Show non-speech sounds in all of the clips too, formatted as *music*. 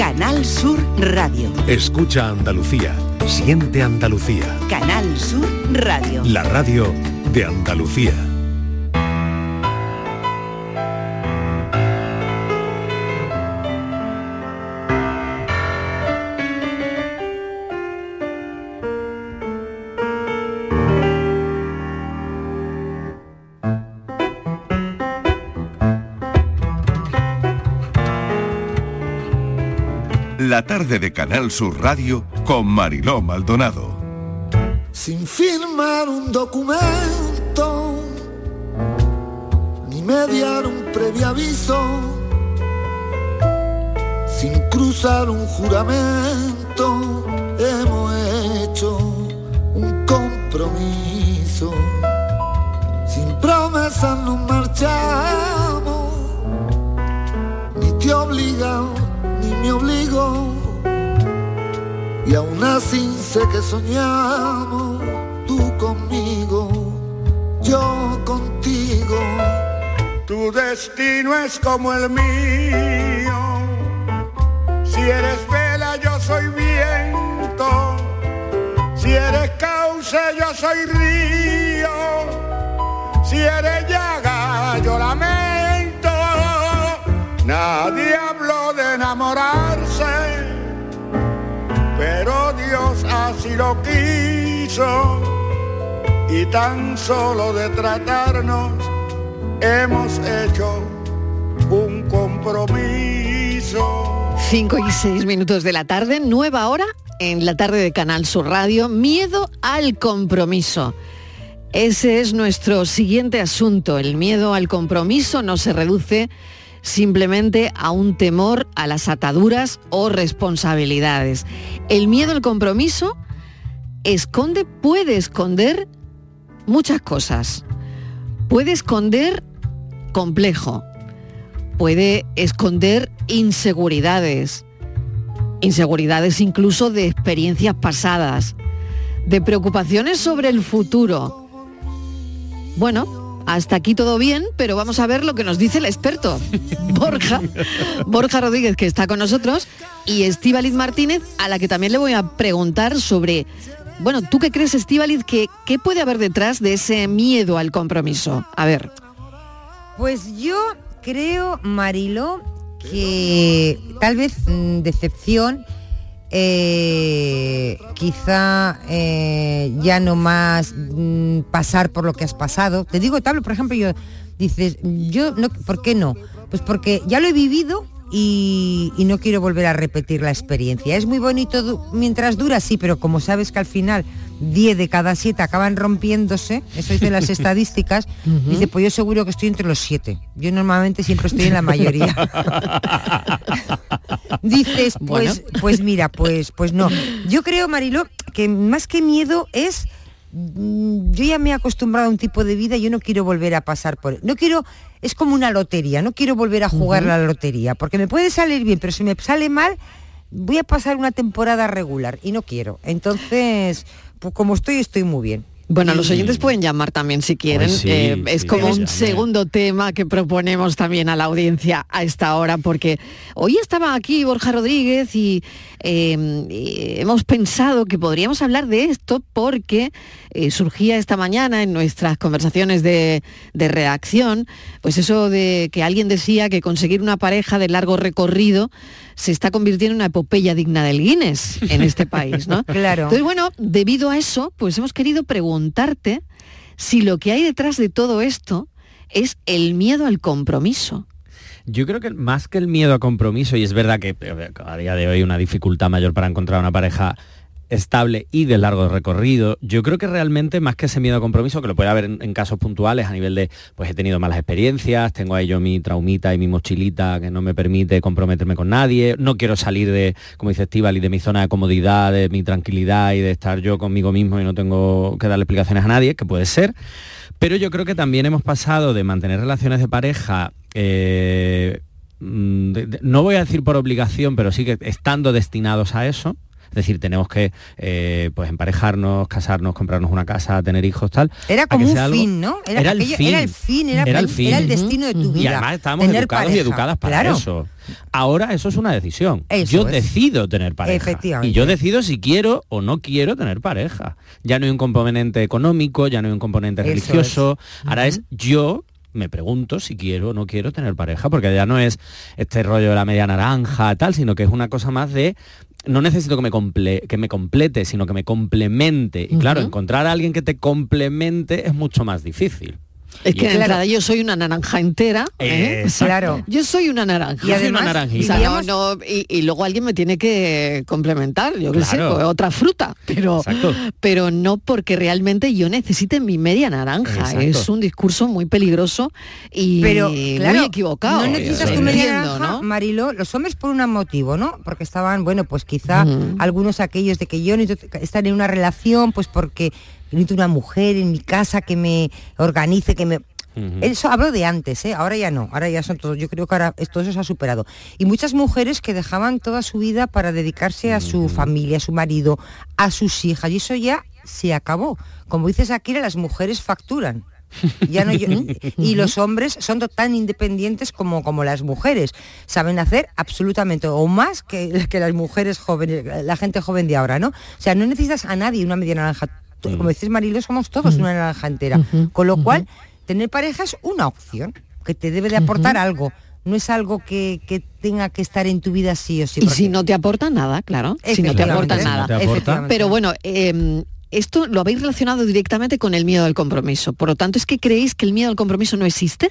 Canal Sur Radio. Escucha Andalucía. Siente Andalucía. Canal Sur Radio. La radio de Andalucía. Tarde de Canal Sur Radio con Mariló Maldonado. Sin firmar un documento, ni mediar un previo aviso, sin cruzar un juramento, hemos hecho un compromiso. Sin promesas nos marchamos, ni te obligamos ni me obligo. Y aún así sé que soñamos, tú conmigo, yo contigo. Tu destino es como el mío. Si eres vela, yo soy viento. Si eres cauce, yo soy río. Si eres llaga, yo lamento. Nadie habló de enamorarse, Dios así lo quiso. Y tan solo de tratarnos hemos hecho un compromiso. 5 y 6 minutos de la tarde, nueva hora en la tarde de Canal Sur Radio, miedo al compromiso. Ese es nuestro siguiente asunto. El miedo al compromiso no se reduce simplemente a un temor a las ataduras o responsabilidades. El miedo al compromiso esconde, puede esconder muchas cosas. Puede esconder complejo, puede esconder inseguridades, inseguridades incluso de experiencias pasadas, de preocupaciones sobre el futuro. Bueno, hasta aquí todo bien, pero vamos a ver lo que nos dice el experto, *laughs* Borja, Borja Rodríguez, que está con nosotros, y Estíbaliz Martínez, a la que también le voy a preguntar sobre, bueno, ¿tú qué crees, Estíbaliz, que qué puede haber detrás de ese miedo al compromiso? A ver. Pues yo creo, Marilo, que tal vez mm, decepción, eh, quizá eh, ya no más mm, pasar por lo que has pasado. Te digo, tal, por ejemplo, yo dices, yo no, ¿por qué no? Pues porque ya lo he vivido y, y no quiero volver a repetir la experiencia. Es muy bonito du- mientras dura, sí, pero como sabes que al final 10 de cada 7 acaban rompiéndose, eso dicen las *laughs* estadísticas, Ujú. dice, pues yo seguro que estoy entre los 7. Yo normalmente siempre estoy en la mayoría. *laughs* Dices, pues, pues mira, pues, pues no. Yo creo, Marilo, que más que miedo es yo ya me he acostumbrado a un tipo de vida, yo no quiero volver a pasar por... No quiero, es como una lotería, no quiero volver a jugar la lotería, porque me puede salir bien, pero si me sale mal, voy a pasar una temporada regular y no quiero. Entonces, pues como estoy, estoy muy bien. Bueno, los oyentes pueden llamar también si quieren. Pues sí, Eh, es sí, como un segundo tema que proponemos también a la audiencia a esta hora, porque hoy estaba aquí Borja Rodríguez y, eh, y hemos pensado que podríamos hablar de esto porque eh, surgía esta mañana en nuestras conversaciones de, de redacción, pues eso de que alguien decía que conseguir una pareja de largo recorrido se está convirtiendo en una epopeya digna del Guinness en este país, ¿no? *laughs* Claro. Entonces, bueno, debido a eso, pues hemos querido preguntarte si lo que hay detrás de todo esto es el miedo al compromiso. Yo creo que más que el miedo a compromiso, y es verdad que eh, a día de hoy hay una dificultad mayor para encontrar una pareja estable y de largo recorrido, yo creo que realmente más que ese miedo a compromiso, que lo puede haber en, casos puntuales a nivel de, pues he tenido malas experiencias, tengo ahí yo mi traumita y mi mochilita que no me permite comprometerme con nadie, no quiero salir de, como dice Estíbal, y de mi zona de comodidad, de mi tranquilidad y de estar yo conmigo mismo y no tengo que darle explicaciones a nadie, que puede ser. Pero yo creo que también hemos pasado de mantener relaciones de pareja, eh, mm, no voy a decir por obligación, pero sí que estando destinados a eso, Es decir, tenemos que eh, pues emparejarnos, casarnos, comprarnos una casa, tener hijos, tal. Era como un algo- fin, ¿no? Era, el aquello- fin. Era el fin, era, Era el fin. era el destino de tu vida. Y además estábamos tener educados y educadas para Claro. eso. Ahora eso es una decisión. Eso yo es. decido tener pareja. Y yo decido si quiero o no quiero tener pareja. Ya no hay un componente económico, ya no hay un componente Eso religioso. Ahora es yo me pregunto si quiero o no quiero tener pareja, porque ya no es este rollo de la media naranja, tal, sino que es una cosa más de no necesito que me, comple- que me complete, sino que me complemente. Y claro, encontrar a alguien que te complemente es mucho más difícil. Es que de entrada yo soy una naranja entera. ¿eh? Exacto. Claro. Yo soy una naranja. Y Yo soy además, una. O sea, vivíamos- no, no, y, y luego alguien me tiene que complementar, yo qué sé, Claro. pues, otra fruta, pero, Exacto. pero no porque realmente yo necesite mi media naranja. Exacto. Es un discurso muy peligroso y Pero, claro, muy equivocado. No necesitas tu media naranja, ¿no? Marilo, los hombres por un motivo, ¿no? Porque estaban, bueno, pues quizá algunos aquellos de que yo necesito estar en una relación, pues porque necesito una mujer en mi casa que me organice, que me... Eso hablo de antes, ¿eh? ahora ya no, ahora ya son todos, yo creo que ahora todo eso se ha superado. Y muchas mujeres que dejaban toda su vida para dedicarse a su familia, a su marido, a sus hijas, y eso ya se acabó. Como dices aquí, las mujeres facturan. Ya no, *laughs* y los hombres son tan independientes como, como las mujeres. Saben hacer absolutamente o más que, *laughs* que las mujeres jóvenes, la gente joven de ahora, ¿no? O sea, no necesitas a nadie una media naranja. Tú- Como dices Marilo, somos todos una naranja entera. Con lo cual, tener pareja es una opción que te debe de aportar algo. No es algo que, que tenga que estar en tu vida sí o sí. Y porque- si no te aporta nada, claro. Si no te aporta nada. No te aporta. Efectivamente. Pero bueno, eh, esto lo habéis relacionado directamente con el miedo al compromiso. Por lo tanto, ¿es que creéis que el miedo al compromiso no existe?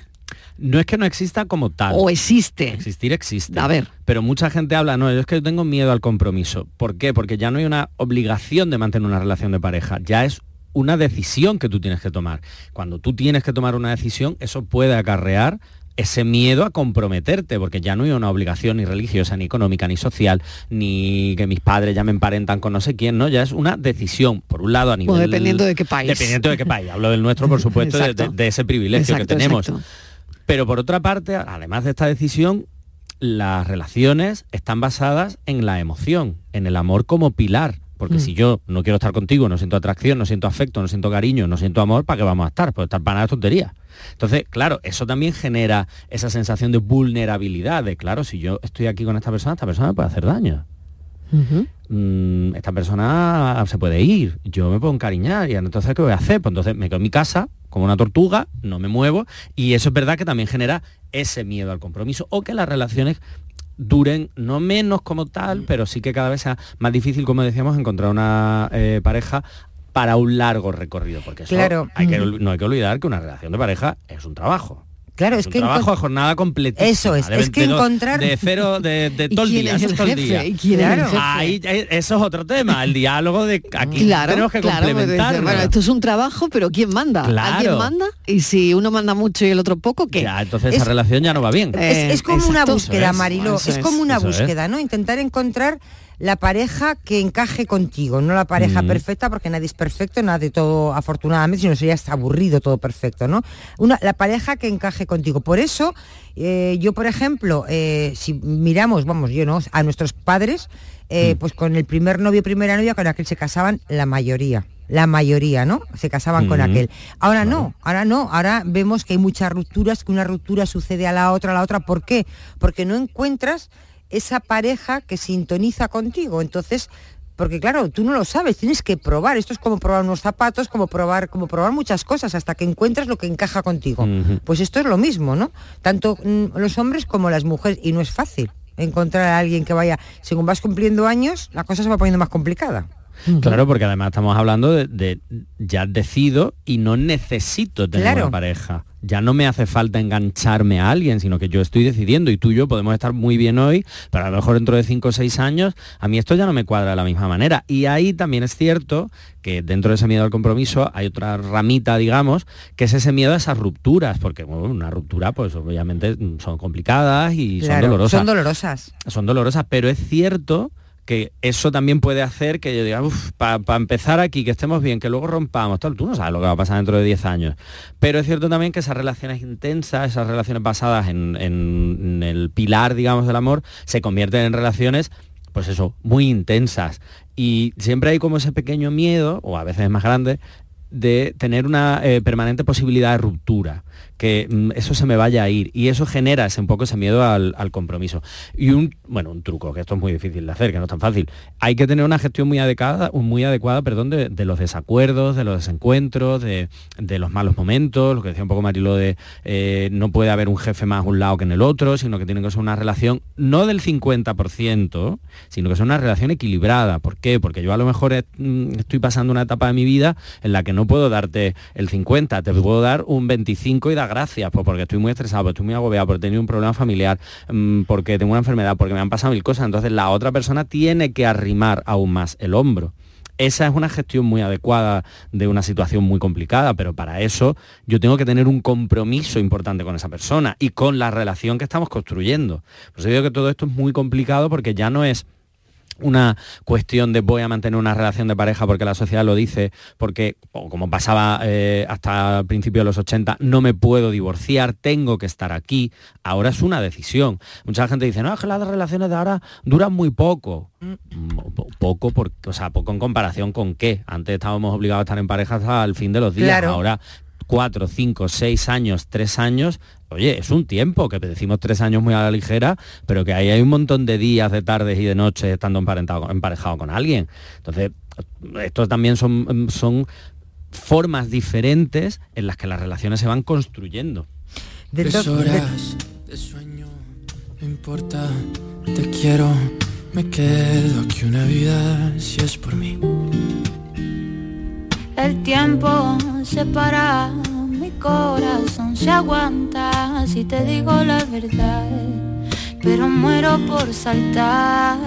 No es que no exista como tal. ¿O existe? Existir existe. A ver. Pero mucha gente habla, no, yo es que yo tengo miedo al compromiso. ¿Por qué? Porque ya no hay una obligación de mantener una relación de pareja, ya es una decisión que tú tienes que tomar. Cuando tú tienes que tomar una decisión, eso puede acarrear ese miedo a comprometerte, porque ya no hay una obligación ni religiosa, ni económica, ni social, ni que mis padres ya me emparentan con no sé quién, ¿no? Ya es una decisión, por un lado a nivel... Dependiendo de qué país. Dependiendo de qué país. Hablo del nuestro, por supuesto, de, Exacto. de- de ese privilegio Exacto, que tenemos. exacto. Pero por otra parte, además de esta decisión, las relaciones están basadas en la emoción, en el amor como pilar. Porque Mm. si yo no quiero estar contigo, no siento atracción, no siento afecto, no siento cariño, no siento amor, ¿para qué vamos a estar? Pues estar para nada tontería. Entonces, claro, eso también genera esa sensación de vulnerabilidad, de claro, si yo estoy aquí con esta persona, esta persona me puede hacer daño. Mm, esta persona se puede ir, yo me puedo encariñar y entonces ¿qué voy a hacer? Pues entonces me quedo en mi casa como una tortuga, no me muevo y eso es verdad que también genera ese miedo al compromiso o que las relaciones duren no menos como tal, pero sí que cada vez sea más difícil, como decíamos, encontrar una eh, pareja para un largo recorrido, porque eso Claro. hay que, no hay que olvidar que una relación de pareja es un trabajo. Claro, Es es un que trabajo de jornada completa. Eso es, es que encontrar- De cero, de, de *laughs* ¿Y todo el día, es eso el es todo el jefe? día. ¿Y quién es el Claro. Ahí, eh, eso es otro tema, el diálogo de aquí Claro, tenemos que claro, complementar. bueno, esto es un trabajo, pero ¿quién manda? Claro. ¿Alguien manda? Y si uno manda mucho y el otro poco, ¿qué? Ya, entonces esa Es- relación ya no va bien. Eh, es, es como una exacto. búsqueda, Eso es, como una búsqueda, ¿no? Intentar encontrar la pareja que encaje contigo, no la pareja Mm. perfecta, porque nadie es perfecto, nada de todo afortunadamente, sino sería aburrido todo perfecto, ¿no? Una, la pareja que encaje contigo. Por eso, eh, yo, por ejemplo, eh, si miramos, vamos, yo no, a nuestros padres, eh, pues con el primer novio, primera novia, con aquel se casaban la mayoría. La mayoría, ¿no? Se casaban con Mm. aquel. Ahora no, ahora no, ahora vemos que hay muchas rupturas, que una ruptura sucede a la otra, a la otra. ¿Por qué? Porque no encuentras esa pareja que sintoniza contigo. Entonces, porque claro, tú no lo sabes, tienes que probar. Esto es como probar unos zapatos, como probar, como probar muchas cosas, hasta que encuentras lo que encaja contigo. Pues esto es lo mismo, ¿no? Tanto mm, los hombres como las mujeres, y no es fácil encontrar a alguien que vaya, según vas cumpliendo años, la cosa se va poniendo más complicada. Claro, porque además estamos hablando de, de ya decido y no necesito tener Claro. una pareja. Ya no me hace falta engancharme a alguien, sino que yo estoy decidiendo y tú y yo podemos estar muy bien hoy, pero a lo mejor dentro de 5 o 6 años a mí esto ya no me cuadra de la misma manera. Y ahí también es cierto que dentro de ese miedo al compromiso hay otra ramita, digamos, que es ese miedo a esas rupturas, porque bueno, una ruptura pues obviamente son complicadas y Claro, son dolorosas Son dolorosas. son dolorosas, pero es cierto que eso también puede hacer que yo diga, para empezar aquí, que estemos bien, que luego rompamos, tal, tú no sabes lo que va a pasar dentro de 10 años. Pero es cierto también que esas relaciones intensas, esas relaciones basadas en, el pilar, digamos, del amor, se convierten en relaciones pues eso, muy intensas. Y siempre hay como ese pequeño miedo, o a veces más grande, de tener una eh, permanente posibilidad de ruptura que mm, eso se me vaya a ir y eso genera ese, un poco ese miedo al, compromiso. Y un, bueno, un truco, que esto es muy difícil de hacer, que no es tan fácil. Hay que tener una gestión muy adecuada, muy adecuada perdón, de, los desacuerdos, de los desencuentros, de, los malos momentos, lo que decía un poco Marilo de eh, no puede haber un jefe más a un lado que en el otro, sino que tiene que ser una relación no del 50%, sino que sea una relación equilibrada. ¿Por qué? Porque yo a lo mejor mm, estoy pasando una etapa de mi vida en la que no puedo darte el 50, te puedo dar un 25 y dar gracias, pues porque estoy muy estresado, porque estoy muy agobiado, porque he tenido un problema familiar, mm, porque tengo una enfermedad, porque me han pasado mil cosas. Entonces la otra persona tiene que arrimar aún más el hombro esa es una gestión muy adecuada de una situación muy complicada, pero para eso yo tengo que tener un compromiso importante con esa persona y con la relación que estamos construyendo. Pues yo digo que todo esto es muy complicado porque ya no es una cuestión de voy a mantener una relación de pareja porque la sociedad lo dice, porque, como pasaba eh, hasta el principio de los 80, no me puedo divorciar, tengo que estar aquí. Ahora es una decisión. Mucha gente dice, no, es que las relaciones de ahora duran muy poco. Mm, poco, porque, o sea, poco en comparación con qué. Antes estábamos obligados a estar en pareja hasta el fin de los días. Ahora cuatro, cinco, seis años, tres años, oye, es un tiempo, que decimos tres años muy a la ligera, pero que ahí hay un montón de días, de tardes y de noches estando emparentado, emparejado con alguien. Entonces, estos también son, son formas diferentes en las que las relaciones se van construyendo. De horas de sueño, no importa, te quiero, me quedo aquí una vida si es por mí. El tiempo se para, mi corazón se aguanta si te digo la verdad. Pero muero por saltar,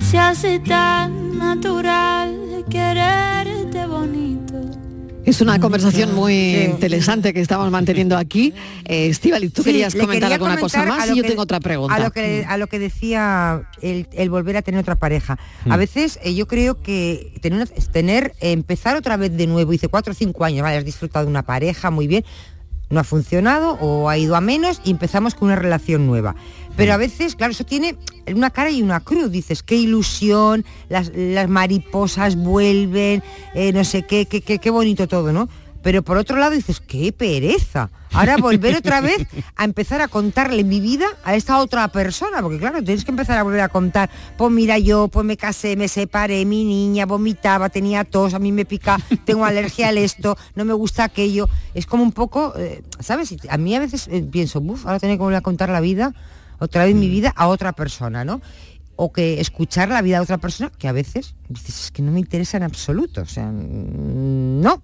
se hace tan natural quererte bonito es una conversación muy interesante que estamos manteniendo aquí. *laughs* Eh, tú querías comentar alguna cosa más y yo tengo otra pregunta. A lo que, a lo que decía el, volver a tener otra pareja. A mm. veces eh, yo creo que tener, tener, empezar otra vez de nuevo, hice cuatro o cinco años, vale, has disfrutado de una pareja muy bien, no ha funcionado o ha ido a menos y empezamos con una relación nueva. Pero a veces, claro, eso tiene una cara y una cruz. Dices, qué ilusión, las, mariposas vuelven, eh, no sé qué, qué, qué, qué bonito todo, ¿no? Pero por otro lado dices, qué pereza. Ahora volver otra vez a empezar a contarle mi vida a esta otra persona, porque claro, tienes que empezar a volver a contar, pues mira yo, pues me casé, me separé, mi niña vomitaba, tenía tos, a mí me pica, tengo alergia al esto, no me gusta aquello. Es como un poco, eh, ¿sabes? A mí a veces eh, pienso, uff, ahora tengo que volver a contar la vida otra vez mi mm. vida a otra persona, ¿no? O que escuchar la vida de otra persona, que a veces dices, es que no me interesa en absoluto, o sea, no.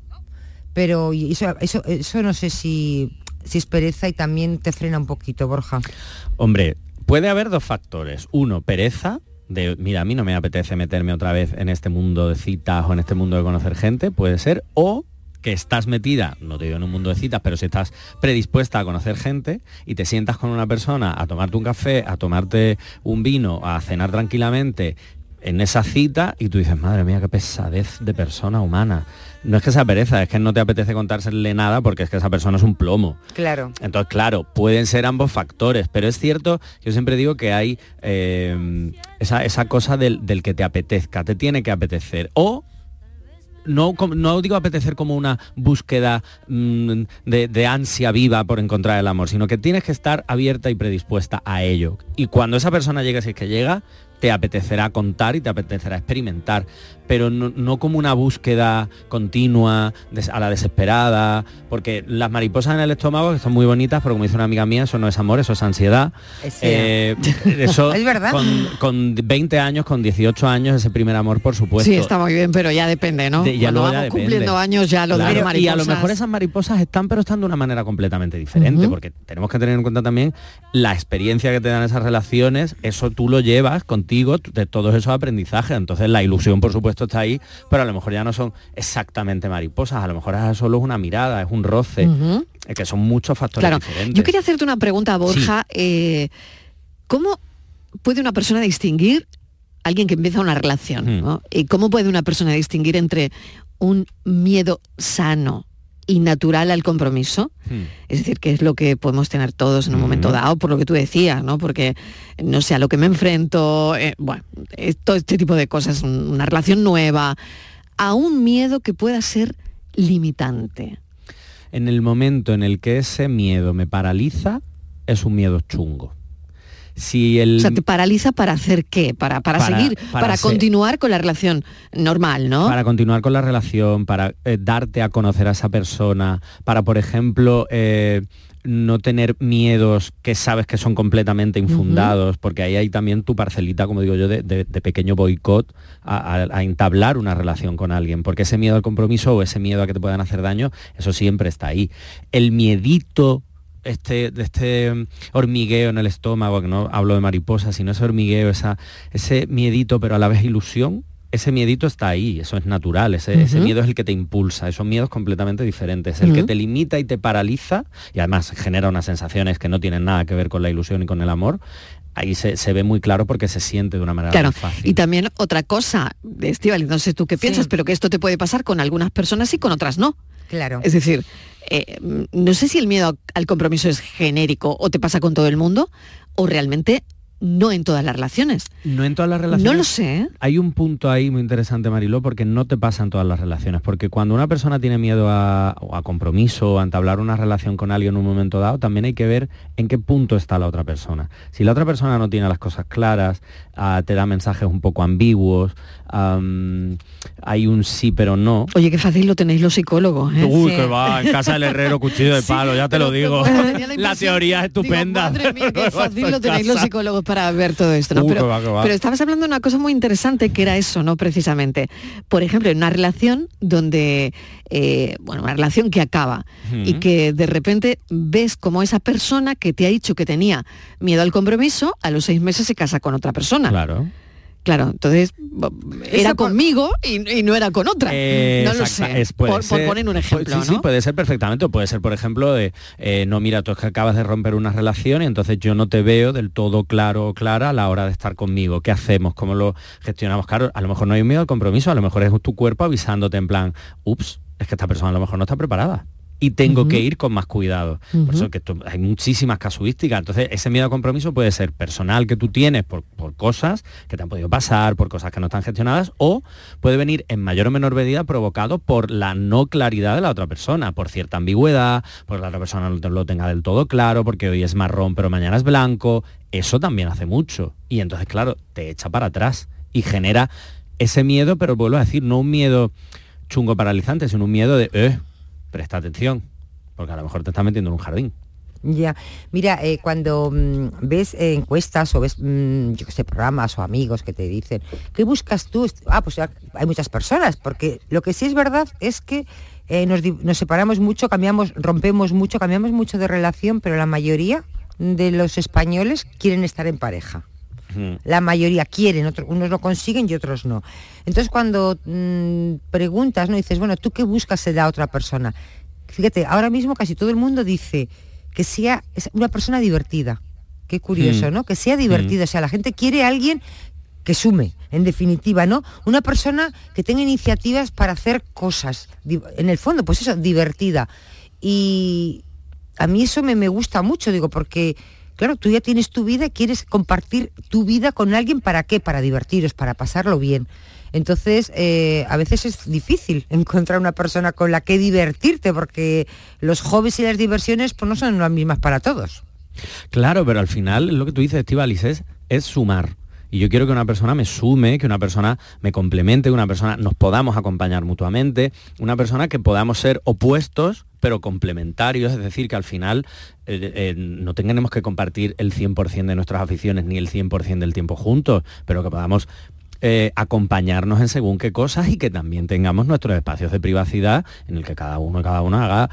Pero eso, eso, eso no sé si, si es pereza y también te frena un poquito, Borja. Hombre, puede haber dos factores. Uno, pereza, de, mira, a mí no me apetece meterme otra vez en este mundo de citas o en este mundo de conocer gente, puede ser, o que estás metida, no te digo en un mundo de citas, pero si estás predispuesta a conocer gente y te sientas con una persona a tomarte un café, a tomarte un vino, a cenar tranquilamente en esa cita y tú dices, madre mía, qué pesadez de persona humana. No es que sea pereza, es que no te apetece contársele nada porque es que esa persona es un plomo. Claro. Entonces, claro, pueden ser ambos factores, pero es cierto, yo siempre digo que hay eh, esa, cosa del, del, que te apetezca, te tiene que apetecer. O no, no digo apetecer como una búsqueda mm, de, ansia viva por encontrar el amor, sino que tienes que estar abierta y predispuesta a ello. Y cuando esa persona llegue, si es que llega, te apetecerá contar y te apetecerá experimentar, pero no, como una búsqueda continua, a la desesperada, porque las mariposas en el estómago, que son muy bonitas, pero como dice una amiga mía, eso no es amor, eso es ansiedad. Eh, *laughs* eso es verdad. Con, 20 años, con 18 años, ese primer amor, por supuesto. Sí, está muy bien, pero ya depende, ¿no? ya Cuando vamos cumpliendo años ya lo de mariposas. Y a lo mejor esas mariposas están, pero están de una manera completamente diferente, porque tenemos que tener en cuenta también la experiencia que te dan esas relaciones, eso tú lo llevas contigo de todos esos aprendizajes. Entonces la ilusión, por supuesto, está ahí, pero a lo mejor ya no son exactamente mariposas, a lo mejor es solo una mirada, es un roce, que son muchos factores diferentes. Yo quería hacerte una pregunta, Borja. Eh, ¿Cómo puede una persona distinguir alguien que empieza una relación? ¿Y cómo puede una persona distinguir entre un miedo sano y natural al compromiso. Hmm. Es decir, que es lo que podemos tener todos en un momento Ujú. dado, por lo que tú decías, ¿no? Porque no sé a lo que me enfrento, eh, bueno, todo este tipo de cosas, un- una relación nueva, a un miedo que pueda ser limitante. En el momento en el que ese miedo me paraliza, es un miedo chungo. Si el O sea, te paraliza para hacer qué, para, para, Para- seguir, para para, ser- continuar con la relación normal, ¿no? para continuar con la relación, para eh, darte a conocer a esa persona, para, por ejemplo, eh, no tener miedos que sabes que son completamente infundados, porque ahí hay también tu parcelita, como digo yo, de, de- de pequeño boicot a, a- a entablar una relación con alguien, porque ese miedo al compromiso o ese miedo a que te puedan hacer daño, eso siempre está ahí. El miedito este, de este mm, hormigueo en el estómago, que no hablo de mariposa, sino ese hormigueo, esa, ese miedito, pero a la vez ilusión, ese miedito está ahí, eso es natural, ese, miedo es el que te impulsa, esos miedos completamente diferentes, el que te limita y te paraliza y además genera unas sensaciones que no tienen nada que ver con la ilusión y con el amor, ahí se, se ve muy claro porque se siente de una manera Claro, muy fácil. y también otra cosa, Estivali, no sé tú qué piensas, pero que esto te puede pasar con algunas personas y con otras no. Claro. Es decir, eh, no sé si el miedo al compromiso es genérico o te pasa con todo el mundo o realmente no en todas las relaciones. No en todas las relaciones. No lo sé. ¿eh? Hay un punto ahí muy interesante, Mariló, porque no te pasa en todas las relaciones. Porque cuando una persona tiene miedo a, a compromiso a entablar una relación con alguien en un momento dado, también hay que ver en qué punto está la otra persona. Si la otra persona no tiene las cosas claras, ah, te da mensajes un poco ambiguos, am, hay un sí pero no. Oye, qué fácil lo tenéis los psicólogos. ¿eh? Uy, que va, en casa del herrero, cuchillo de *laughs* palo, ya te lo digo. la teoría es estupenda. Digo, madre mía, qué *laughs* fácil lo En tenéis los psicólogos para ver todo esto. ¿no? Uh, pero, que va, que va. pero estabas hablando de una cosa muy interesante que era eso, ¿no? Precisamente. Por ejemplo, en una relación donde, eh, bueno, una relación que acaba y que de repente ves como esa persona que te ha dicho que tenía miedo al compromiso, a los seis meses se casa con otra persona. Claro. Claro, entonces era por- conmigo y, y no era con otra. Eh, no lo exacta- sé. es- por, poner un ejemplo, pues sí, ¿no? sí, puede ser perfectamente. Puede ser, por ejemplo, de, eh, no, mira, tú es que acabas de romper una relación y entonces yo no te veo del todo claro o clara a la hora de estar conmigo. ¿Qué hacemos? ¿Cómo lo gestionamos? Claro, a lo mejor no hay un miedo al compromiso, a lo mejor es tu cuerpo avisándote en plan, ups, es que esta persona a lo mejor no está preparada. Y tengo que ir con más cuidado. Por eso que esto- hay muchísimas casuísticas. Entonces, ese miedo al compromiso puede ser personal que tú tienes por, por cosas que te han podido pasar, por cosas que no están gestionadas, o puede venir en mayor o menor medida provocado por la no claridad de la otra persona, por cierta ambigüedad, por la otra persona no lo tenga del todo claro, porque hoy es marrón pero mañana es blanco. Eso también hace mucho. Y entonces, claro, te echa para atrás y genera ese miedo, pero vuelvo a decir, no un miedo chungo paralizante, sino un miedo de, eh, presta atención, porque a lo mejor te estás metiendo en un jardín. Ya, mira, eh, cuando mm, ves eh, encuestas o ves, mm, yo programas o amigos que te dicen, ¿qué buscas tú? Ah, pues hay muchas personas, porque lo que sí es verdad es que eh, nos, nos separamos mucho, cambiamos, rompemos mucho, cambiamos mucho de relación, pero la mayoría de los españoles quieren estar en pareja. La mayoría quieren, otros, unos lo consiguen y otros no. Entonces cuando mm, preguntas, ¿no? Dices, bueno, ¿tú qué buscas en la otra persona? Fíjate, ahora mismo casi todo el mundo dice que sea una persona divertida. Qué curioso, Mm. ¿no? Que sea divertida. O sea, la gente quiere a alguien que sume, en definitiva, ¿no? Una persona que tenga iniciativas para hacer cosas. En el fondo, pues eso, divertida. Y a mí eso me, me gusta mucho, digo, porque, claro, tú ya tienes tu vida, quieres compartir tu vida con alguien, ¿para qué? Para divertiros, para pasarlo bien. Entonces, eh, a veces es difícil *laughs* encontrar una persona con la que divertirte, porque los hobbies y las diversiones pues, no son las mismas para todos. Claro, pero al final lo que tú dices, Estivalis, es, es sumar. Y yo quiero que una persona me sume, que una persona me complemente, que una persona nos podamos acompañar mutuamente, una persona que podamos ser opuestos pero complementarios, es decir, que al final eh, eh, no tengamos que compartir el 100% de nuestras aficiones ni el 100% del tiempo juntos, pero que podamos eh, acompañarnos en según qué cosas y que también tengamos nuestros espacios de privacidad en el que cada uno y cada una haga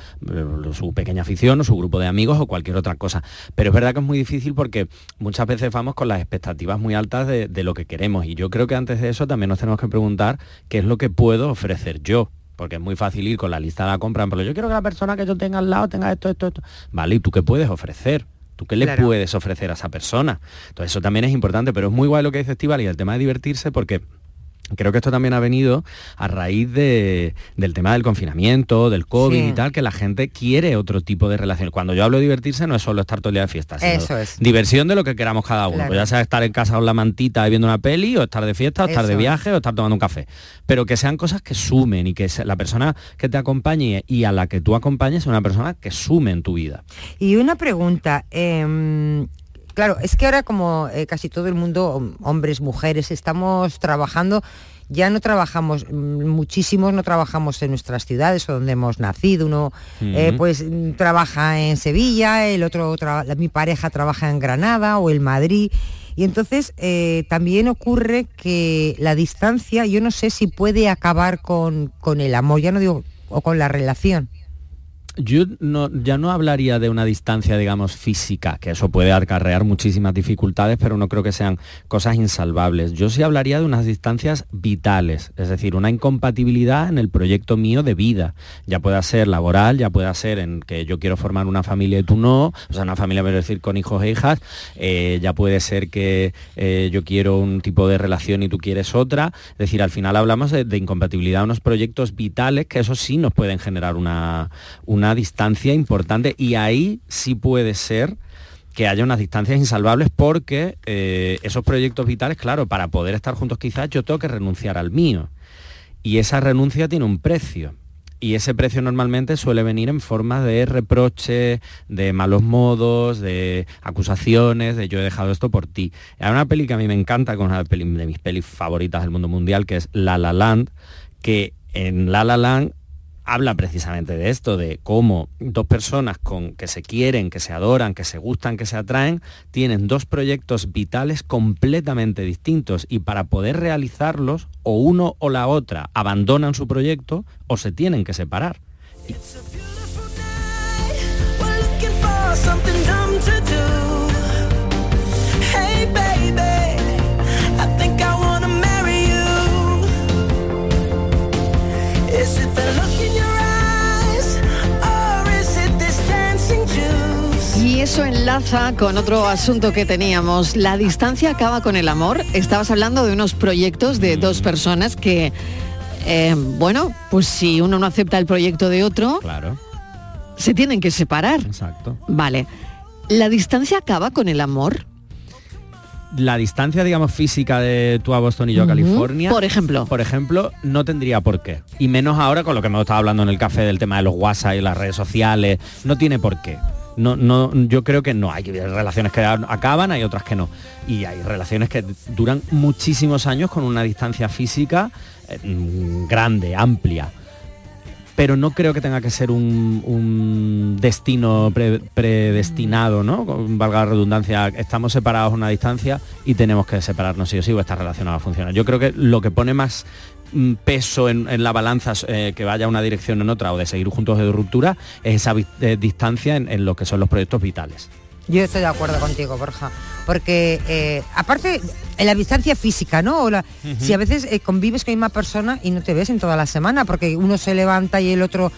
su pequeña afición o su grupo de amigos o cualquier otra cosa. Pero es verdad que es muy difícil porque muchas veces vamos con las expectativas muy altas de lo que queremos y yo creo que antes de eso también nos tenemos que preguntar qué es lo que puedo ofrecer yo. Porque es muy fácil ir con la lista de la compra, pero yo quiero que la persona que yo tenga al lado tenga esto, esto, esto. Vale, ¿y tú qué puedes ofrecer? ¿Tú qué le Claro. puedes ofrecer a esa persona? Entonces eso también es importante, pero es muy guay lo que dice Estival y el tema de divertirse porque Creo que esto también ha venido a raíz de, del tema del confinamiento, del COVID Sí. y tal, que la gente quiere otro tipo de relación. Cuando yo hablo de divertirse no es solo estar todo el día de fiesta, sino Eso es. diversión de lo que queramos cada uno. Claro. Pues ya sea estar en casa con la mantita y viendo una peli, o estar de fiesta, o estar de Eso viaje, o estar tomando un café. Pero que sean cosas que sumen y que la persona que te acompañe y a la que tú acompañes sea una persona que sume en tu vida. Y una pregunta, em, claro, es que ahora como eh, casi todo el mundo, hom- hombres, mujeres, estamos trabajando, ya no trabajamos, mm, muchísimos no trabajamos en nuestras ciudades o donde hemos nacido, uno eh, pues mm, trabaja en Sevilla, el otro, mi pareja trabaja en Granada o en Madrid. Y entonces eh, también ocurre que la distancia, yo no sé si puede acabar con, con el amor, ya no digo, o con la relación. Yo no, ya no hablaría de una distancia, digamos, física, que eso puede acarrear muchísimas dificultades, pero no creo que sean cosas insalvables. Yo sí hablaría de unas distancias vitales, es decir, una incompatibilidad en el proyecto mío de vida. Ya pueda ser laboral, ya pueda ser en que yo quiero formar una familia y tú no, o sea, una familia, quiero decir, con hijos e hijas, eh, ya puede ser que eh, yo quiero un tipo de relación y tú quieres otra. Es decir, al final hablamos de, de incompatibilidad, unos proyectos vitales que eso sí nos pueden generar una, una distancia importante y ahí sí puede ser que haya unas distancias insalvables porque eh, esos proyectos vitales, claro, para poder estar juntos quizás yo tengo que renunciar al mío. Y esa renuncia tiene un precio. Y ese precio normalmente suele venir en forma de reproche, de malos modos, de acusaciones, de yo he dejado esto por ti. Hay una peli que a mí me encanta, con una peli de mis pelis favoritas del mundo mundial, que es La La Land, que en La La Land habla precisamente de esto, de cómo dos personas con, que se quieren, que se adoran, que se gustan, que se atraen, tienen dos proyectos vitales completamente distintos y para poder realizarlos, o uno o la otra abandonan su proyecto o se tienen que separar. Eso enlaza con otro asunto que teníamos. La distancia acaba con el amor. Estabas hablando de unos proyectos de dos personas que, eh, bueno, pues si uno no acepta el proyecto de otro, Claro, se tienen que separar. exacto. Vale. ¿La distancia acaba con el amor? La distancia, digamos, física de tú a Boston y yo a. California. Por ejemplo. Por ejemplo, no tendría por qué. Y menos ahora con lo que hemos estado hablando en el café del tema de los WhatsApp y las redes sociales. No tiene por qué. No, no, yo creo que no. Hay relaciones que acaban, hay otras que no. Y hay relaciones que duran muchísimos años con una distancia física eh, mm, grande, amplia pero no creo que tenga que ser un, destino pre- predestinado, ¿no? Valga la redundancia, estamos separados a una distancia y tenemos que separarnos sí o sí o esta relación no va a funcionar. Yo creo que lo que pone más peso en, en la balanza eh, que vaya una dirección en otra o de seguir juntos de ruptura es esa eh, distancia en, lo que son los proyectos vitales. Yo estoy de acuerdo contigo, Borja, porque eh, aparte la distancia física, ¿no? O la-. Si a veces eh, convives con la misma persona y no te ves en toda la semana, porque uno se levanta y el otro,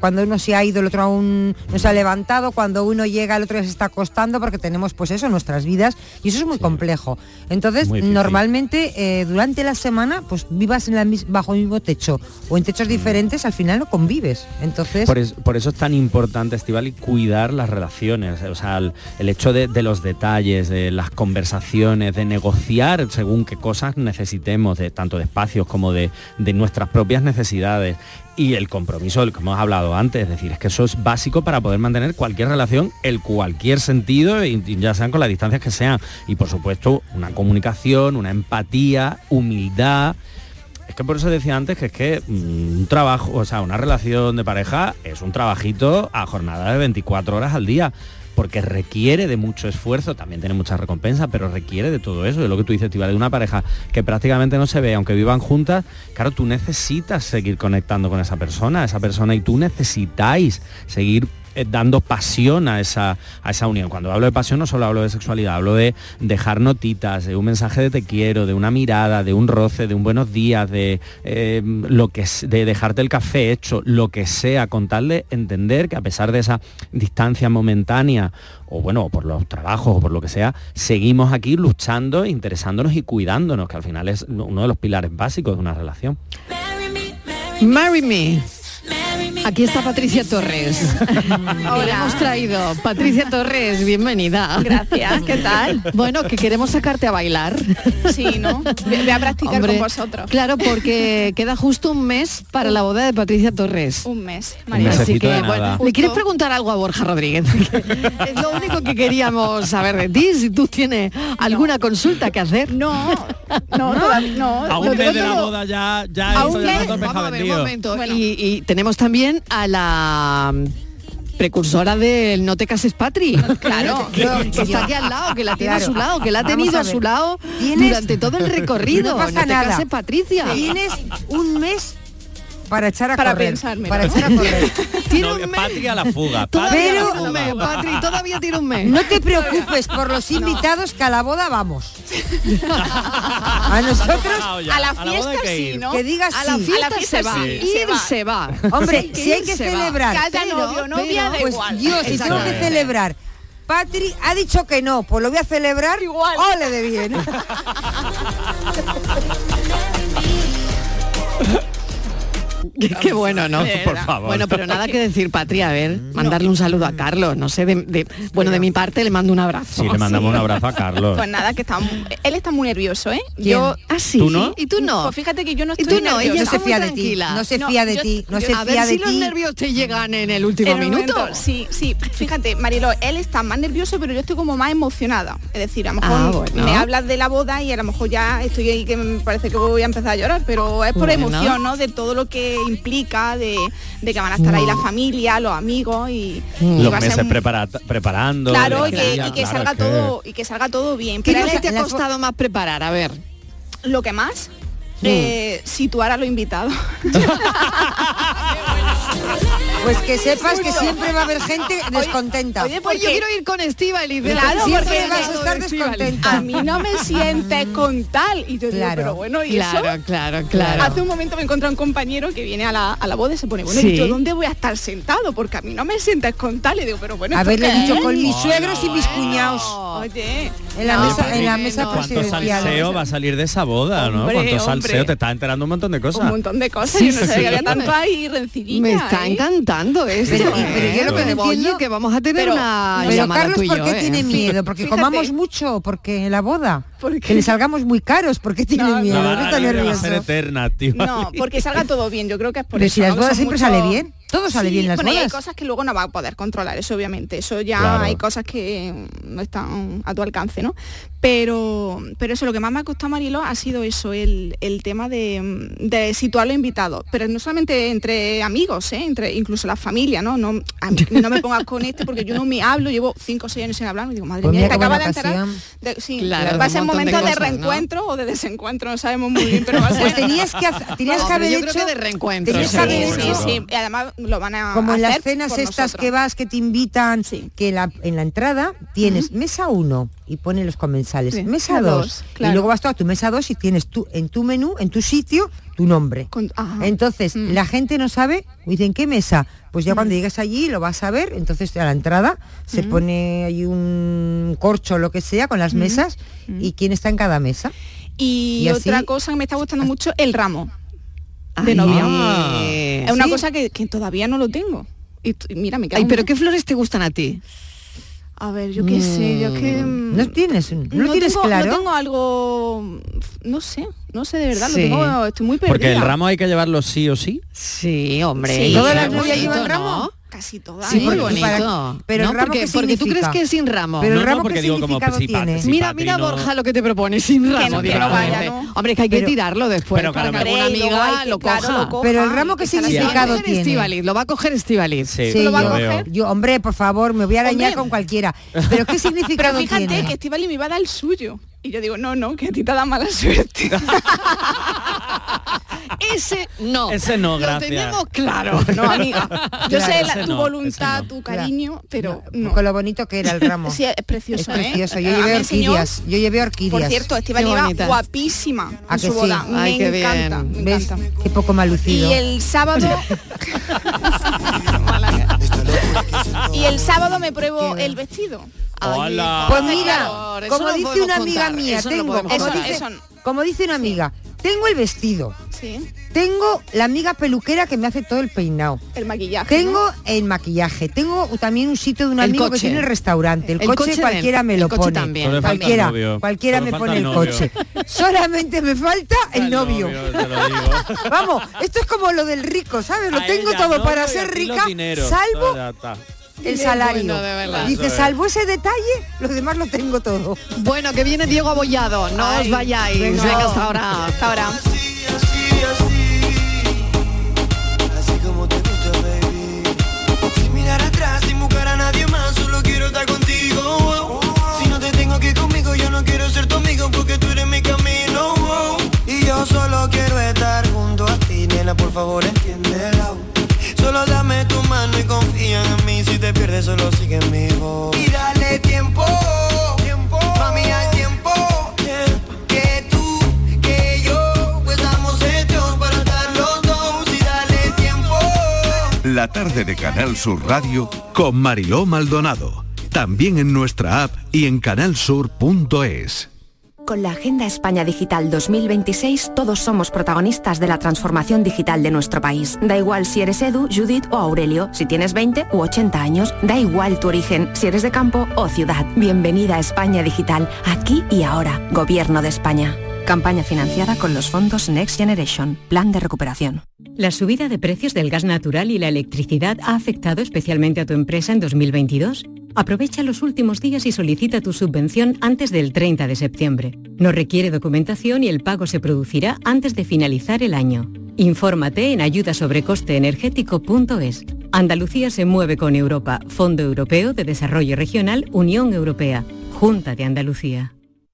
cuando uno se ha ido, el otro aún no se ha levantado, cuando uno llega, el otro ya se está acostando, porque tenemos pues eso, nuestras vidas, y eso es muy complejo. Entonces, Muy normalmente eh, durante la semana, pues vivas en la bajo el mismo techo o en techos diferentes, al final no convives. Entonces, Por, es- por eso es tan importante, Estival, cuidar las relaciones, o sea, el, el hecho de, de los detalles, de las conversaciones, de negociar según qué cosas necesitemos, de, tanto de espacios como de, de nuestras propias necesidades. Y el compromiso del que hemos hablado antes, es decir, es que eso es básico para poder mantener cualquier relación, en cualquier sentido, y, y ya sean con las distancias que sean. Y por supuesto, una comunicación, una empatía, humildad, es que por eso decía antes que es que mm, un trabajo, o sea, una relación de pareja es un trabajito a jornada de 24 horas al día, porque requiere de mucho esfuerzo, también tiene mucha recompensa, pero requiere de todo eso, de lo que tú dices, Tíbal, de una pareja que prácticamente no se ve, aunque vivan juntas, claro, tú necesitas seguir conectando con esa persona, esa persona y tú necesitáis seguir dando pasión a esa, a esa unión. Cuando hablo de pasión no solo hablo de sexualidad, hablo de dejar notitas, de un mensaje de te quiero, de una mirada, de un roce, de un buenos días, de eh, lo que de dejarte el café hecho, lo que sea, con tal de entender que a pesar de esa distancia momentánea, o bueno, por los trabajos o por lo que sea, seguimos aquí luchando, interesándonos y cuidándonos, que al final es uno de los pilares básicos de una relación. Marry me. Aquí está Patricia Torres. Hola. hemos traído. Patricia Torres, bienvenida. Gracias, ¿qué tal? Bueno, que queremos sacarte a bailar. Sí, ¿no? Voy a practicar Hombre, con vosotros. Claro, porque queda justo un mes para la boda de Patricia Torres. Un mes, María. mesecito Así que, de bueno, nada. ¿le quieres preguntar algo a Borja Rodríguez? es lo único que queríamos saber de ti, si tú tienes alguna consulta que hacer. No, no, todavía no. A un lo mes tengo de la boda ya, ya A esto un ya mes, está vamos a ver, un momento. Y, y tenemos también a la mm, precursora del No te cases Patri. *laughs* Claro, *laughs* que está aquí al lado, que la tiene a Claro. su lado, que la ha tenido a a, su lado durante todo el *laughs* recorrido. No pasa te nada. cases Patricia. Tienes un mes para echar a Para correr. pensármelo. Para echar a correr. *laughs* Tiene No, un mes. Patria a la fuga. Todavía Pero- tiene un mes, Patri, todavía tiene un mes. No te preocupes por los invitados que a la boda vamos. *laughs* A nosotros A la fiesta sí. ¿no? que digas A la sí. fiesta, A la fiesta se va. sí, Ir se va. Hombre, Sí, si hay que celebrar, Pero- novio, novia, pero- da pues igual. yo si tengo que celebrar. Patri ha dicho que no, pues lo voy a celebrar Igual. Ole de bien. *laughs* *laughs* Qué bueno, ¿no? Por favor. Bueno, pero nada que decir, Patria, a ver, mandarle un saludo a Carlos, no sé, de, de- bueno, de mi parte le mando un abrazo. Sí, le mandamos un abrazo a Carlos. Pues nada, que está, él está muy nervioso, ¿eh? ¿Quién? Yo, ¿Ah, sí? ¿Tú no? ¿Y tú no? Pues fíjate que yo no ¿Y estoy tú no? Ella No se fía de ti, no se fía de ti, no se a fía ver de si los ti. nervios te llegan en el último minuto. momento, sí, sí. Fíjate, Marilo, él está más nervioso, pero yo estoy como más emocionada. Es decir, a lo mejor Ah, bueno. me hablas de la boda y a lo mejor ya estoy ahí que me parece que voy a empezar a llorar, pero es por Bueno. emoción, ¿no? De todo lo que implica, de, de que van a estar ahí la familia, los amigos y, y Los meses un- prepara- preparando. Claro, y que, guía, y que claro, salga que- todo y que salga todo bien. ¿Qué él- te ha costado más preparar? A ver. lo que más Mm. eh, situar a los invitados. *laughs* *laughs* Pues que sepas que siempre va a haber gente descontenta. Oye, Pues yo quiero ir con Estíbaliz. Claro, Siempre porque vas a estar descontenta. a mí no me sientes con tal. Y yo digo, Claro. pero bueno, ¿y Claro, eso? claro, claro. Hace un momento me encontré un compañero que viene a la, a la boda y se pone, bueno, Sí. ¿y yo dónde voy a estar sentado? Porque a mí no me sientes con tal. Y digo, pero bueno, ¿esto Haberle dicho con mis suegros y mis cuñados. Oye, En la no, mesa, en la mesa. ¿Cuánto salseo va a salir de esa boda, no? ¿Cuánto hombre. salseo? Te está enterando un montón de cosas. un montón de cosas. Sí, yo no sabía sí. que había tanto ahí. Me está ¿eh? Esto. Pero- ¿eh? pero yo lo que no vamos a tener Pero- una Pero llamada Carlos, tú y ¿por yo, qué ¿eh? tiene miedo? Porque Fíjate. comamos mucho, porque en la boda. Que le salgamos muy caros, ¿por qué tiene No, miedo? No barra está libre va a nervioso. ser eterna, tío. No, porque salga todo bien, yo creo que es por Pero eso. si las bodas siempre sale bien, todo sale bien en las bueno, y hay cosas que luego no va a poder controlar, eso obviamente. Eso ya Claro. hay cosas que no están a tu alcance, ¿no? Pero, pero eso, lo que más me ha costado, Marilo, ha sido eso, el, el tema de, de situar los invitados. Pero no solamente entre amigos, ¿eh? entre incluso la familia, ¿no? No, a mí no me pongas con este porque yo no me hablo, llevo cinco o seis años sin hablar, y digo, madre Pues mía, te qué acaba buena de enterar. de- sí, Claro, va a ser de momento de, reencuentro o de desencuentro, no sabemos muy bien, pero va a ser. Pues tenías que, hacer- tenías que haber yo hecho... creo que de reencuentro. tenías Sí, que haber sí, hecho- sí, y además lo van a Como en las cenas estas nosotros. que vas, que te invitan, Sí. que la- en la entrada tienes mesa 1 y pone los comensales, Sí, mesa la 2, dos, claro. y luego vas tú a tu mesa 2 y tienes tú en tu menú, en tu sitio, tu nombre. Con-. Entonces, Mm. la gente no sabe, dicen, ¿qué mesa? Pues ya cuando llegas allí lo vas a ver, entonces a la entrada se Mm. pone ahí un corcho o lo que sea con las mesas y quién está en cada mesa. Y, Y así- otra cosa que me está gustando mucho, el ramo de Ay, novia. ah. Es una ¿Sí? cosa que, que todavía no lo tengo. Y mira, me queda Ay, un- pero ¿qué flores te gustan a ti? A ver, yo qué sé, yo que... mm, ¿No tienes, no lo tienes tengo, claro? No tengo algo... No sé, no sé de verdad, Sí. lo tengo, estoy muy perdida. Porque el ramo hay que llevarlo sí o sí. Sí, hombre. Sí. y ¿Todas las novias llevan ¿no? Ramo? Casi todas. Sí, ¿eh? muy Porque para- bonito. pero el ¿no? ramo, porque, ¿qué porque tú crees significa? que es sin ramo. Pero el No, no, ramo, porque ¿qué digo, como significado si tiene? si Mira, mira no- Borja lo que te propone sin ramo. no- que no vaya, ¿no? Hombre, es que hay que Pero- tirarlo después Pero para que claro, alguna y luego amiga que- lo claro, coja. lo coja. Pero el ramo, ¿qué y que va significado coger tiene? Estíbaliz, lo va a coger Estíbaliz. Sí, Sí, lo va a coger? yo, hombre, por favor, me voy a arañar Hombre. con cualquiera. Pero ¿qué *laughs* significado Pero fíjate tiene? que Estivali me iba a dar el suyo. Y yo digo, no, no, que a ti te da mala suerte. *laughs* *laughs* ese no. Ese no, Lo gracias. tenemos claro. *laughs* No, amiga. Yo Claro, sé la- tu no, voluntad, ese tu cariño, pero no. Con lo bonito que era el ramo. Sí, es es precioso, ¿eh? precioso. Yo Ah, llevé orquídeas. Yo llevé orquídeas. Por cierto, Estival Qué iba guapísima ¿A en que su sí? boda. Ay, qué me encanta, bien. me ¿Ves? encanta. Qué poco mal lucido. Y el sábado. *laughs* y el sábado me pruebo el vestido. Hola. Pues mira, como no dice una amiga mía, no tengo, no. como dice una amiga, tengo el vestido, Sí. tengo la amiga peluquera que me hace todo el peinado, El maquillaje. tengo ¿no? el maquillaje, tengo también un sitio de un El amigo que tiene restaurante, el, El coche, cualquiera me el lo coche pone, también. El cualquiera, novio. cualquiera me pone el el novio. coche, solamente me falta el novio. te lo digo. *laughs* Vamos, esto es como lo del rico, ¿sabes? Lo A tengo todo para ser rica, salvo. El salario. bueno, de verdad. Dice, salvo ese detalle, lo demás lo tengo todo. Bueno, que viene Diego Abollado. No Ay, os vayáis. venga. Venga, hasta ahora. Hasta ahora. Así como te gusta, baby. Sin mirar atrás, sin buscar a nadie más, solo quiero estar contigo. Si no te tengo aquí conmigo, yo no quiero ser tu amigo porque tú eres mi camino. Y yo solo quiero estar junto a ti, nena, por favor, entiéndelo. Solo dame tu mano y confía en mí. Si te pierdes, solo sigue mi voz. Y dale tiempo, tiempo, mami, al tiempo. Que tú, que yo, pues estamos hechos para estar los dos. Y dale tiempo. La tarde de Canal Sur Radio Con Mariló Maldonado. También en nuestra app y en canalsur.es. Con la Agenda España Digital 2026 todos somos protagonistas de la transformación digital de nuestro país. Da igual si eres Edu, Judith o Aurelio, si tienes 20 u 80 años, da igual tu origen, si eres de campo o ciudad. Bienvenida a España Digital, aquí y ahora. Gobierno de España. Campaña financiada con los fondos Next Generation, Plan de Recuperación. La subida de precios del gas natural y la electricidad ha afectado especialmente a tu empresa en 2022. Aprovecha los últimos días y solicita tu subvención antes del 30 de septiembre. No requiere documentación y el pago se producirá antes de finalizar el año. Infórmate en ayudasobrecosteenergético.es. Andalucía se mueve con Europa, Fondo Europeo de Desarrollo Regional, Unión Europea, Junta de Andalucía.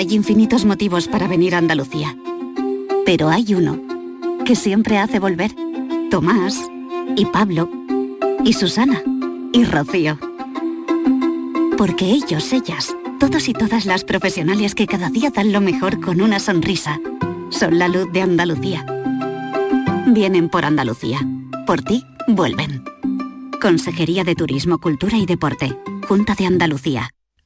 Hay infinitos motivos para venir a Andalucía. Pero hay uno que siempre hace volver. Tomás y Pablo y Susana y Rocío. Porque ellos, ellas, todos y todas las profesionales que cada día dan lo mejor con una sonrisa, son la luz de Andalucía. Vienen por Andalucía. Por ti, vuelven. Consejería de Turismo, Cultura y Deporte. Junta de Andalucía.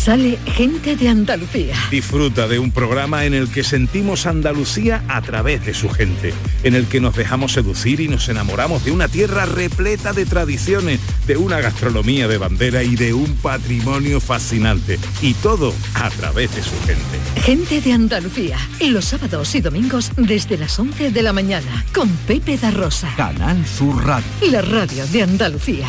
sale gente de Andalucía. Disfruta de un programa en el que sentimos Andalucía a través de su gente, en el que nos dejamos seducir y nos enamoramos de una tierra repleta de tradiciones, de una gastronomía de bandera y de un patrimonio fascinante. Y todo a través de su gente. Gente de Andalucía, los sábados y domingos desde las 11 de la mañana, con Pepe da Rosa. Canal Sur Radio. La radio de Andalucía.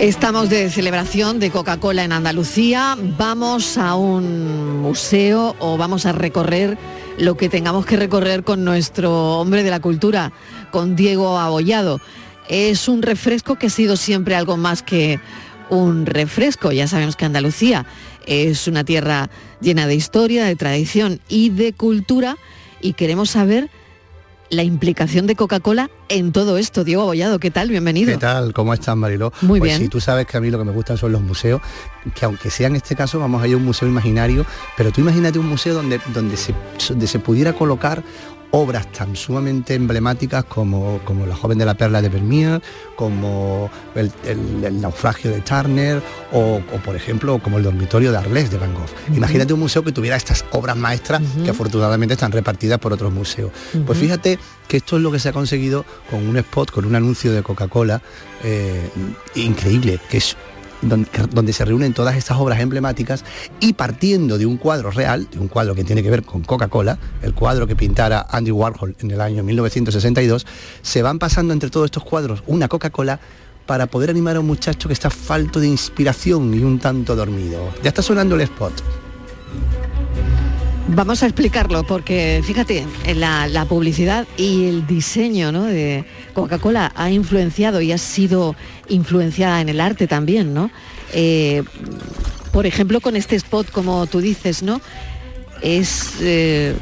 Estamos de celebración de Coca-Cola en Andalucía. Vamos a un museo o vamos a recorrer lo que tengamos que recorrer con nuestro hombre de la cultura, con Diego Abollado. Es un refresco que ha sido siempre algo más que un refresco. Ya sabemos que Andalucía es una tierra llena de historia, de tradición y de cultura y queremos saber la implicación de Coca-Cola en todo esto. Diego Abollado, ¿qué tal? Bienvenido. ¿Qué tal? ¿Cómo estás, Mariló? Muy pues bien. Sí, tú sabes que a mí lo que me gustan son los museos, que aunque sea en este caso vamos a ir a un museo imaginario, pero tú imagínate un museo donde, donde, se, donde se pudiera colocar obras tan sumamente emblemáticas como, como La joven de la perla de Vermeer, como el, el- el naufragio de Turner o, o, por ejemplo como el dormitorio de Arles de Van Gogh. Imagínate un museo que tuviera estas obras maestras que afortunadamente están repartidas por otros museos. Pues fíjate que esto es lo que se ha conseguido con un spot, con un anuncio de Coca-Cola eh, increíble, que es donde se reúnen todas estas obras emblemáticas y partiendo de un cuadro real, de un cuadro que tiene que ver con Coca-Cola, el cuadro que pintara Andy Warhol en el año 1962, se van pasando entre todos estos cuadros una Coca-Cola para poder animar a un muchacho que está falto de inspiración y un tanto dormido. Ya está sonando el spot. Vamos a explicarlo porque fíjate, la, la publicidad y el diseño ¿no? de Coca-Cola ha influenciado y ha sido influenciada en el arte también, ¿no? Eh, por ejemplo, con este spot, como tú dices, ¿no? Es eh,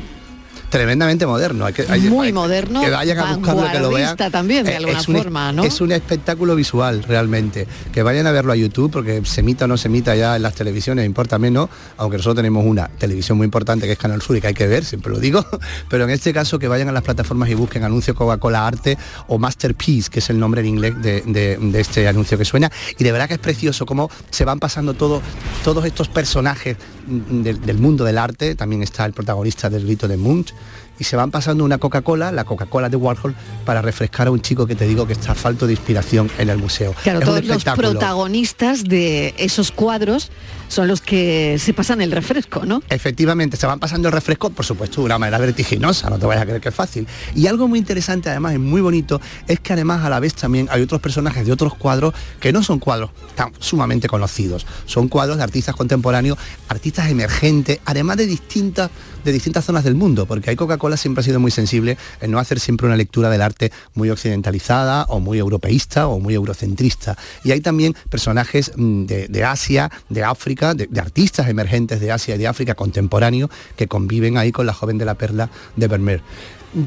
Tremendamente moderno. Hay que, hay- muy hay- moderno, que vayan a buscarlo, que lo vean. también, de alguna es un, forma, ¿no? Es un espectáculo visual, realmente. Que vayan a verlo a YouTube, porque se emita o no se emita ya en las televisiones, importa menos, aunque nosotros tenemos una televisión muy importante que es Canal Sur y que hay que ver, siempre lo digo, *laughs* pero en este caso que vayan a las plataformas y busquen anuncio Coca-Cola Arte o Masterpiece, que es el nombre en inglés de, de- de este anuncio que suena, y de verdad que es precioso cómo se van pasando todo, todos estos personajes del, mundo del arte, también está el protagonista del grito de Munch, y se van pasando una Coca-Cola, la Coca-Cola de Warhol, para refrescar a un chico que te digo que está falto de inspiración en el museo. Claro, Es todos los protagonistas de esos cuadros son los que se pasan el refresco, ¿no? Efectivamente, se van pasando el refresco, por supuesto, de una manera vertiginosa, no te vayas a creer que es fácil. Y algo muy interesante, además, y muy bonito, es que además a la vez también hay otros personajes de otros cuadros que no son cuadros tan sumamente conocidos. Son cuadros de artistas contemporáneos, artistas emergentes, además de distintas, de distintas zonas del mundo, porque hay Coca-Cola siempre ha sido muy sensible en no hacer siempre una lectura del arte muy occidentalizada o muy europeísta o muy eurocentrista. Y hay también personajes mm, de, de Asia, de África, de, de artistas emergentes de Asia y de África contemporáneos que conviven ahí con la joven de la perla de Vermeer.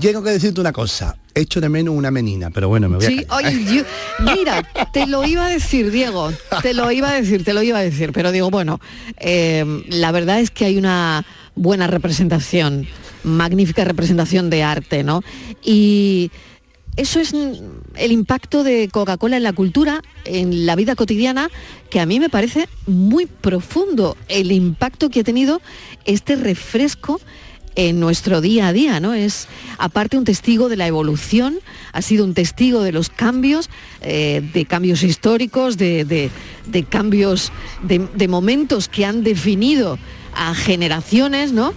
Llego que decirte una cosa, echo de menos una menina, pero bueno, me voy Sí, a oye, yo- mira, te lo iba a decir, Diego, te lo iba a decir, te lo iba a decir, pero digo, bueno, eh, la verdad es que hay una buena representación, magnífica representación de arte, ¿no? Y eso es el impacto de Coca-Cola en la cultura, en la vida cotidiana, que a mí me parece muy profundo, el impacto que ha tenido este refresco en nuestro día a día, ¿no? Es aparte un testigo de la evolución, ha sido un testigo de los cambios, eh, de cambios históricos, de, cambios, de momentos que han definido a generaciones, ¿no?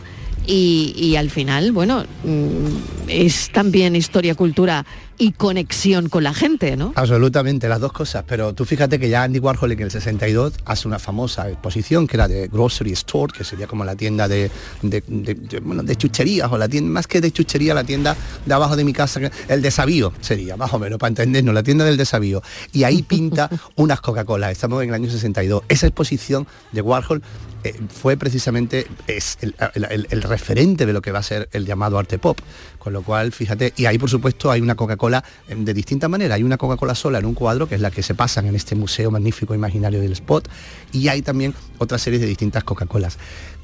Y, al final, bueno, mm, es también historia, cultura y conexión con la gente, ¿no? Absolutamente, las dos cosas, pero tú fíjate que ya Andy Warhol en el 62 hace una famosa exposición que era de Grocery Store, que sería como la tienda de, de, de- de- bueno, de chucherías, o la tienda, más que de chuchería, la tienda de abajo de mi casa, el desavío sería, más o menos, para entendernos, la tienda del desavío. Y ahí pinta *laughs* unas Coca-Cola, estamos en el año 62. Esa exposición de Warhol eh, fue precisamente es el, el- el- el referente de lo que va a ser el llamado arte pop. Con lo cual, fíjate, y ahí por supuesto hay una Coca-Cola eh, de distintas maneras. Hay una Coca-Cola sola en un cuadro, que es la que se pasan en este museo magnífico imaginario del Spot, y hay también otra serie de distintas Coca-Colas.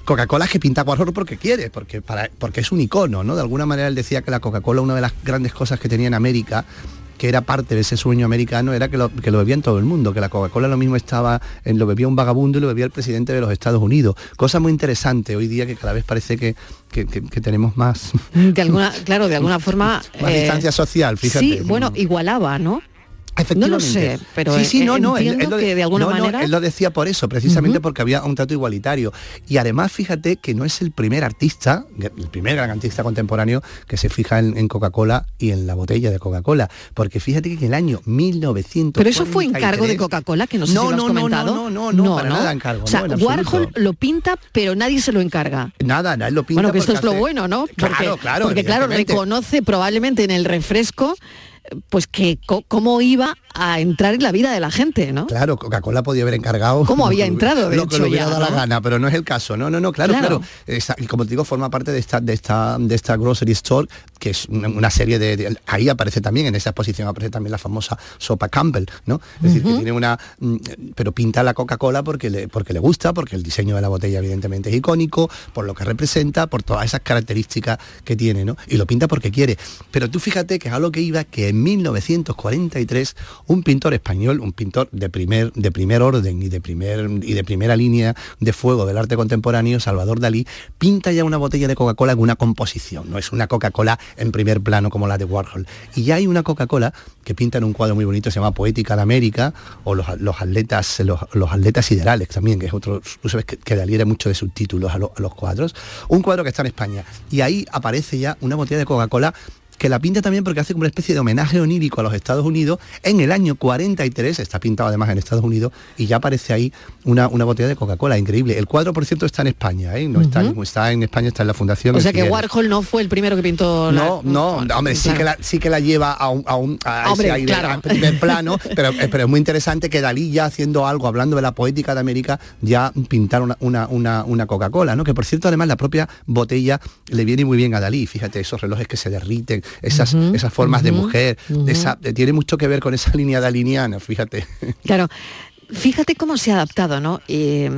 Coca-Cola que pinta Warhol porque quiere, porque, para, porque es un icono, ¿no? De alguna manera él decía que la Coca-Cola, una de las grandes cosas que tenía en América, que era parte de ese sueño americano era que lo, que lo bebían todo el mundo, que la Coca-Cola lo mismo estaba, en, lo bebía un vagabundo y lo bebía el presidente de los Estados Unidos. Cosa muy interesante hoy día que cada vez parece que, que- que- que tenemos más, De alguna, claro, de alguna *laughs* forma. más eh, distancia social, fíjate. Sí, bueno, igualaba, ¿no? No lo sé, pero sí, sí, no, eh, no, él- entiendo él lo- que de alguna no, no, manera. él lo decía por eso, precisamente porque había un trato igualitario. Y además, fíjate que no es el primer artista, el primer gran artista contemporáneo que se fija en, en Coca-Cola y en la botella de Coca-Cola. Porque fíjate que en el año 1900. Pero eso fue encargo de Coca-Cola, que no sé No, si lo has no, no, comentado. no, no, no, para nada encargo, O sea, no, Warhol lo pinta, pero nadie se lo encarga. Nada, nada, él lo pinta Bueno, que esto es lo bueno, ¿no? Porque, Claro, claro, porque claro, reconoce probablemente en el refresco pues que cómo iba a entrar en la vida de la gente, ¿no? Claro, Coca-Cola podía haber encargado. ¿Cómo había entrado, de Lo que le hubiera dado la ¿no? gana, pero no es el caso. No, no, no, claro, Claro. claro. Esa- como te digo, forma parte de esta, de esta, de esta grocery store, que es una, una serie de, de- Ahí aparece también, en esa exposición aparece también la famosa sopa Campbell, ¿no? Es decir, que tiene una. mm, Pero pinta la Coca-Cola porque le, porque le gusta, porque el diseño de la botella evidentemente es icónico, por lo que representa, por todas esas características que tiene, ¿no? Y lo pinta porque quiere. Pero tú fíjate que es a lo que iba que en 1943 un pintor español, un pintor de primer, de primer orden y de, primer, y de primera línea de fuego del arte contemporáneo, Salvador Dalí, pinta ya una botella de Coca-Cola en una composición, no es una Coca-Cola en primer plano como la de Warhol. Y ya hay una Coca-Cola que pinta en un cuadro muy bonito, se llama Poética de América, o los, los atletas, los, los atletas siderales también, que es otro, tú sabes que, que era mucho de subtítulos a, a los cuadros, un cuadro que está en España. Y ahí aparece ya una botella de Coca-Cola que la pinta también porque hace como una especie de homenaje onírico a los Estados Unidos en el año 43, está pintado además en Estados Unidos, y ya aparece ahí una, una botella de Coca-Cola, increíble. El cuadro, por cierto, está en España, ¿eh? no está, en España, está en la Fundación. O sea que Figueres. Warhol no fue el primero que pintó la- No, no, hombre, sí claro. que, la, sí que la lleva a un, a un- a Hombre, ese aire claro. a primer plano, pero, eh, pero es muy interesante que Dalí ya haciendo algo, hablando de la poética de América, ya pintar una, una, una, una Coca-Cola, ¿no? Que por cierto, además, la propia botella le viene muy bien a Dalí, fíjate, esos relojes que se derriten, esas, esas formas de mujer, esa, tiene mucho que ver con esa línea daliniana, fíjate. Claro. Fíjate cómo se ha adaptado, ¿no? Eh,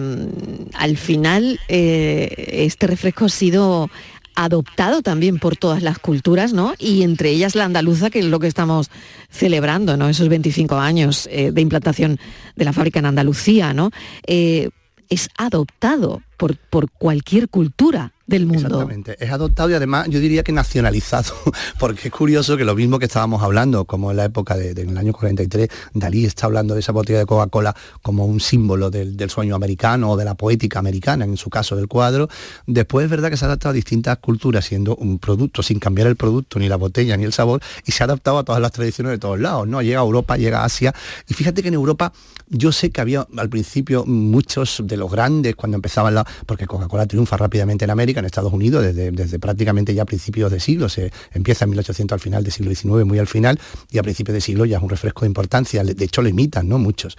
al final, eh, este refresco ha sido adoptado también por todas las culturas, ¿no? Y entre ellas la andaluza, que es lo que estamos celebrando, ¿no? Esos 25 años eh, de implantación de la fábrica en Andalucía, ¿no? Eh, es adoptado por, por cualquier cultura del mundo. Exactamente, es adoptado y además yo diría que nacionalizado, *laughs* porque es curioso que lo mismo que estábamos hablando, como en la época de- del año 43, Dalí está hablando de esa botella de Coca-Cola como un símbolo del, del sueño americano o de la poética americana, en su caso del cuadro. Después es verdad que se ha adaptado a distintas culturas, siendo un producto sin cambiar el producto, ni la botella, ni el sabor, y se ha adaptado a todas las tradiciones de todos lados, ¿no? Llega a Europa, llega a Asia, y fíjate que en Europa yo sé que había al principio muchos de los grandes cuando empezaban la... porque Coca-Cola triunfa rápidamente en América, en Estados Unidos, desde, prácticamente ya principios de siglo, se empieza en 1800 al final del siglo XIX, muy al final, y a principios de siglo ya es un refresco de importancia, de hecho lo imitan, ¿no? Muchos.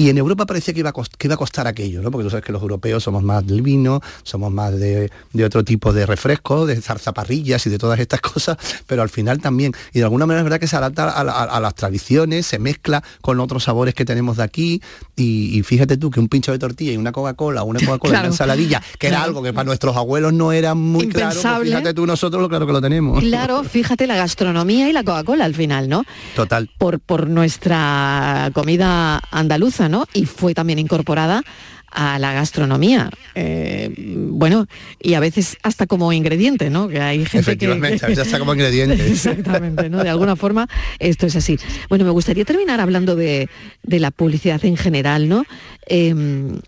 Y en Europa parecía que iba, a cost- que iba a costar aquello, ¿no? Porque tú sabes que los europeos somos más del vino, somos más de, de otro tipo de refrescos, de zarzaparrillas y de todas estas *laughs* cosas, pero al final también, y de alguna manera es verdad que se adapta a, la- a las tradiciones, se mezcla con otros sabores que tenemos de aquí, y, y fíjate tú que un pincho de tortilla y una Coca-Cola, una Coca-Cola y Claro. una ensaladilla, que era Claro. algo que para nuestros abuelos no era muy claro, pues Impensable. fíjate tú nosotros lo claro que lo tenemos. Claro, *laughs* fíjate la gastronomía y la Coca-Cola al final, ¿no? Total. por, por nuestra comida andaluza, ¿no? Y fue también incorporada a la gastronomía. Eh, bueno, y a veces hasta como ingrediente, ¿no? Que hay gente que- Efectivamente, a veces está como ingrediente. *laughs* Exactamente, ¿no? De alguna forma esto es así. Bueno, me gustaría terminar hablando de, de la publicidad en general, ¿no? Eh,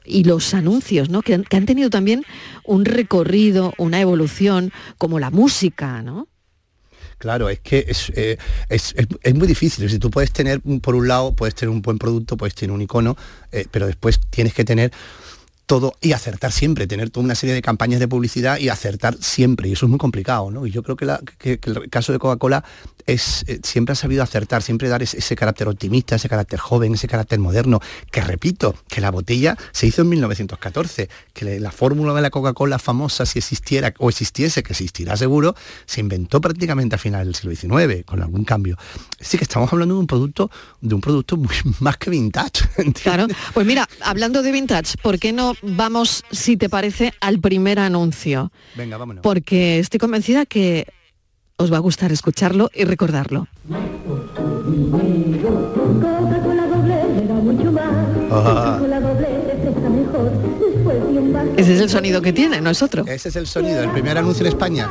y los anuncios, ¿no? Que han, que han tenido también un recorrido, una evolución, como la música, ¿no? Claro, es que es, eh, es, es- es muy difícil. Si tú puedes tener, mm, por un lado, puedes tener un buen producto, puedes tener un icono, eh, pero después tienes que tener todo y acertar siempre, tener toda una serie de campañas de publicidad y acertar siempre. Y eso es muy complicado, ¿no? Y yo creo que el caso de Coca-Cola es eh, siempre ha sabido acertar, siempre dar ese, ese carácter optimista, ese carácter joven, ese carácter moderno, que repito, que la botella se hizo en 1914, que la fórmula de la Coca-Cola famosa, si existiera o existiese, que existirá seguro, se inventó prácticamente a finales del siglo XIX, con algún cambio. Sí que estamos hablando de un producto, de un producto muy *laughs* más que vintage. Claro. Pues mira, hablando de vintage, ¿por qué no vamos, si te parece, al primer anuncio? Venga, vámonos. Porque estoy convencida que os va a gustar escucharlo y recordarlo. Ah. Vaso Ese es el sonido que tiene, no es otro. Ese es el sonido, el primer anuncio en España.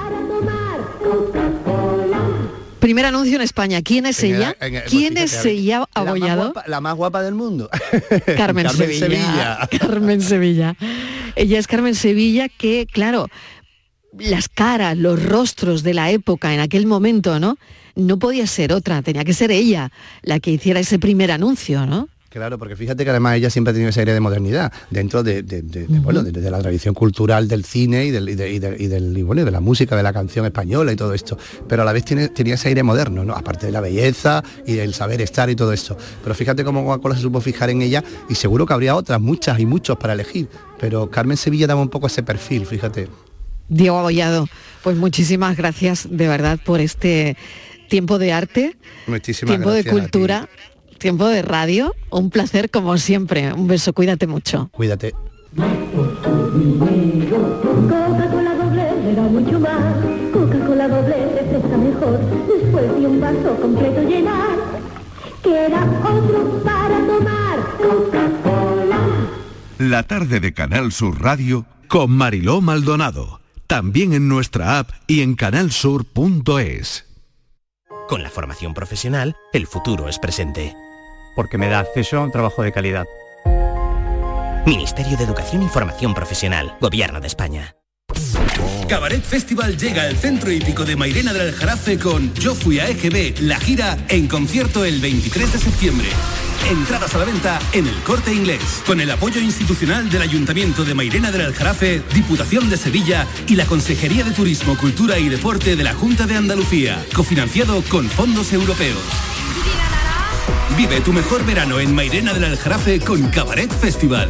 Primer anuncio en España. ¿Quién es En ella? el- ¿Quién es ella, la más abollado? guapa- La más guapa del mundo. *laughs* Carmen, Sevilla. *laughs* Carmen Sevilla. Ella es Carmen Sevilla que, claro, las caras, los rostros de la época en aquel momento, ¿no? No podía ser otra, tenía que ser ella la que hiciera ese primer anuncio, ¿no? Claro, porque fíjate que además ella siempre ha tenido ese aire de modernidad dentro de, la tradición cultural del cine y, del, y, de, y de- y del- bueno, de la música, de la canción española y todo esto. Pero a la vez tiene, tenía ese aire moderno, ¿no? Aparte de la belleza y del saber estar y todo esto. Pero fíjate cómo Coca-Cola se supo fijar en ella y seguro que habría otras, muchas y muchos para elegir. Pero Carmen Sevilla daba un poco ese perfil, fíjate. Diego Abollado, pues muchísimas gracias de verdad por este tiempo de arte, Muchísimas tiempo de cultura, tiempo de radio. Un placer como siempre. Un beso, cuídate mucho. Cuídate. Coca-Cola doble le da mucho más. Coca-Cola doble refresca mejor. Después de un vaso completo llenar. Queda otro para tomar. Coca-Cola. La tarde de Canal Sur Radio con Mariló Maldonado. También en nuestra app y en canalsur.es. Con la formación profesional, el futuro es presente. porque me da acceso a un trabajo de calidad. Ministerio de Educación y Formación Profesional, Gobierno de España. Cabaret Festival llega al centro hípico de Mairena del Aljarafe con Yo fui a EGB, la gira en concierto el 23 de septiembre. Entradas a la venta en el corte inglés, con el apoyo institucional del Ayuntamiento de Mairena del Aljarafe, Diputación de Sevilla y la Consejería de Turismo, Cultura y Deporte de la Junta de Andalucía, cofinanciado con fondos europeos. Vive tu mejor verano en Mairena del Aljarafe con Cabaret Festival.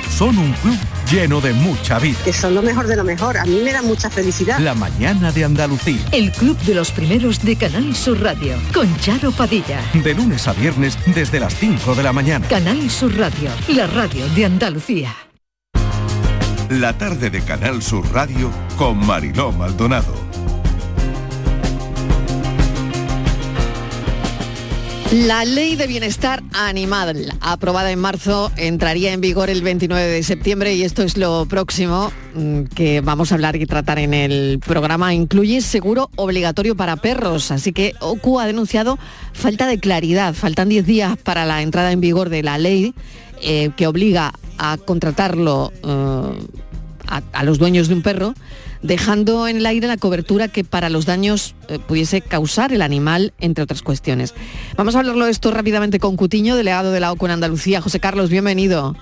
Son un club lleno de mucha vida. Que son lo mejor de lo mejor. A mí me da mucha felicidad. La mañana de Andalucía. El Club de los Primeros de Canal Sur Radio. Con Charo Padilla. De lunes a viernes desde las 5 de la mañana. Canal Sur Radio. La radio de Andalucía. La tarde de Canal Sur Radio con Mariló Maldonado. La ley de bienestar animal, aprobada en marzo, entraría en vigor el 29 de septiembre y esto es lo próximo mm, que vamos a hablar y tratar en el programa. Incluye seguro obligatorio para perros, así que OCU ha denunciado falta de claridad. Faltan 10 días para la entrada en vigor de la ley eh, que obliga a contratarlo eh, a, a los dueños de un perro dejando en el aire la cobertura que para los daños eh, pudiese causar el animal, entre otras cuestiones. Vamos a hablarlo de esto rápidamente con Cutiño, delegado de la OCU en Andalucía. José Carlos, bienvenido.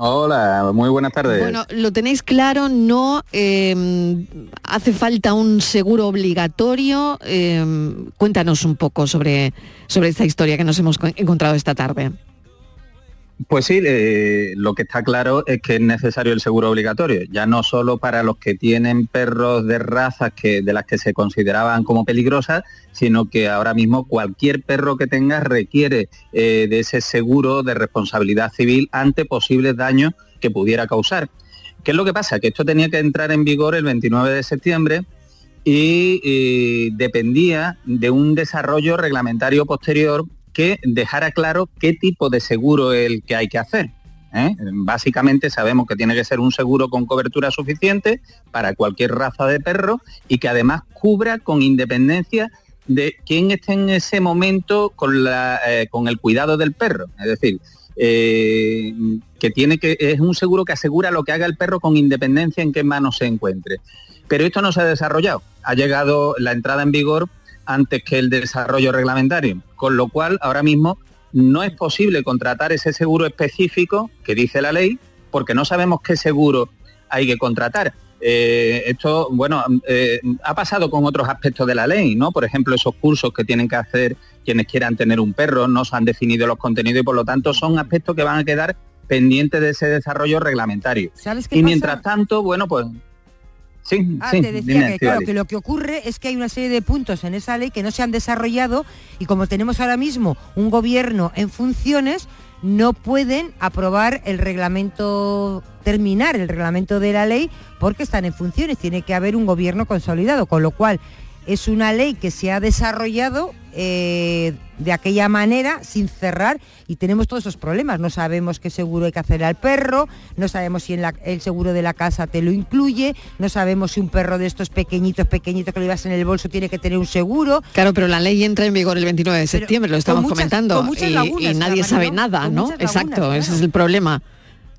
Hola, muy buenas tardes. Bueno, lo tenéis claro, no eh, hace falta un seguro obligatorio. Eh, cuéntanos un poco sobre, sobre esta historia que nos hemos co- encontrado esta tarde. Pues sí, eh, lo que está claro es que es necesario el seguro obligatorio, ya no solo para los que tienen perros de razas que, de las que se consideraban como peligrosas, sino que ahora mismo cualquier perro que tenga requiere eh, de ese seguro de responsabilidad civil ante posibles daños que pudiera causar. ¿Qué es lo que pasa? Que esto tenía que entrar en vigor el 29 de septiembre y eh, dependía de un desarrollo reglamentario posterior que dejara claro qué tipo de seguro el que hay que hacer. ¿eh? Básicamente sabemos que tiene que ser un seguro con cobertura suficiente para cualquier raza de perro y que además cubra con independencia de quién esté en ese momento con, la, eh, con el cuidado del perro. Es decir, eh, que tiene que es un seguro que asegura lo que haga el perro con independencia en qué manos se encuentre. Pero esto no se ha desarrollado. Ha llegado la entrada en vigor antes que el desarrollo reglamentario, con lo cual ahora mismo no es posible contratar ese seguro específico que dice la ley, porque no sabemos qué seguro hay que contratar. Eh, esto, bueno, eh, ha pasado con otros aspectos de la ley, ¿no? Por ejemplo, esos cursos que tienen que hacer quienes quieran tener un perro, no se han definido los contenidos y por lo tanto son aspectos que van a quedar pendientes de ese desarrollo reglamentario. y mientras tanto, bueno, pues Sí, ah, te decía que, claro, que lo que ocurre es que hay una serie de puntos en esa ley que no se han desarrollado y como tenemos ahora mismo un gobierno en funciones, no pueden aprobar el reglamento, terminar el reglamento de la ley porque están en funciones, tiene que haber un gobierno consolidado, con lo cual es una ley que se ha desarrollado eh, de aquella manera, sin cerrar, y tenemos todos esos problemas. No sabemos qué seguro hay que hacer al perro, no sabemos si el seguro de la casa te lo incluye, no sabemos si un perro de estos pequeñitos, pequeñitos que lo llevas en el bolso tiene que tener un seguro. Claro, pero la ley entra en vigor el 29 de septiembre, lo estamos comentando, y, nadie sabe nada, ¿no? Exacto, ese es el problema.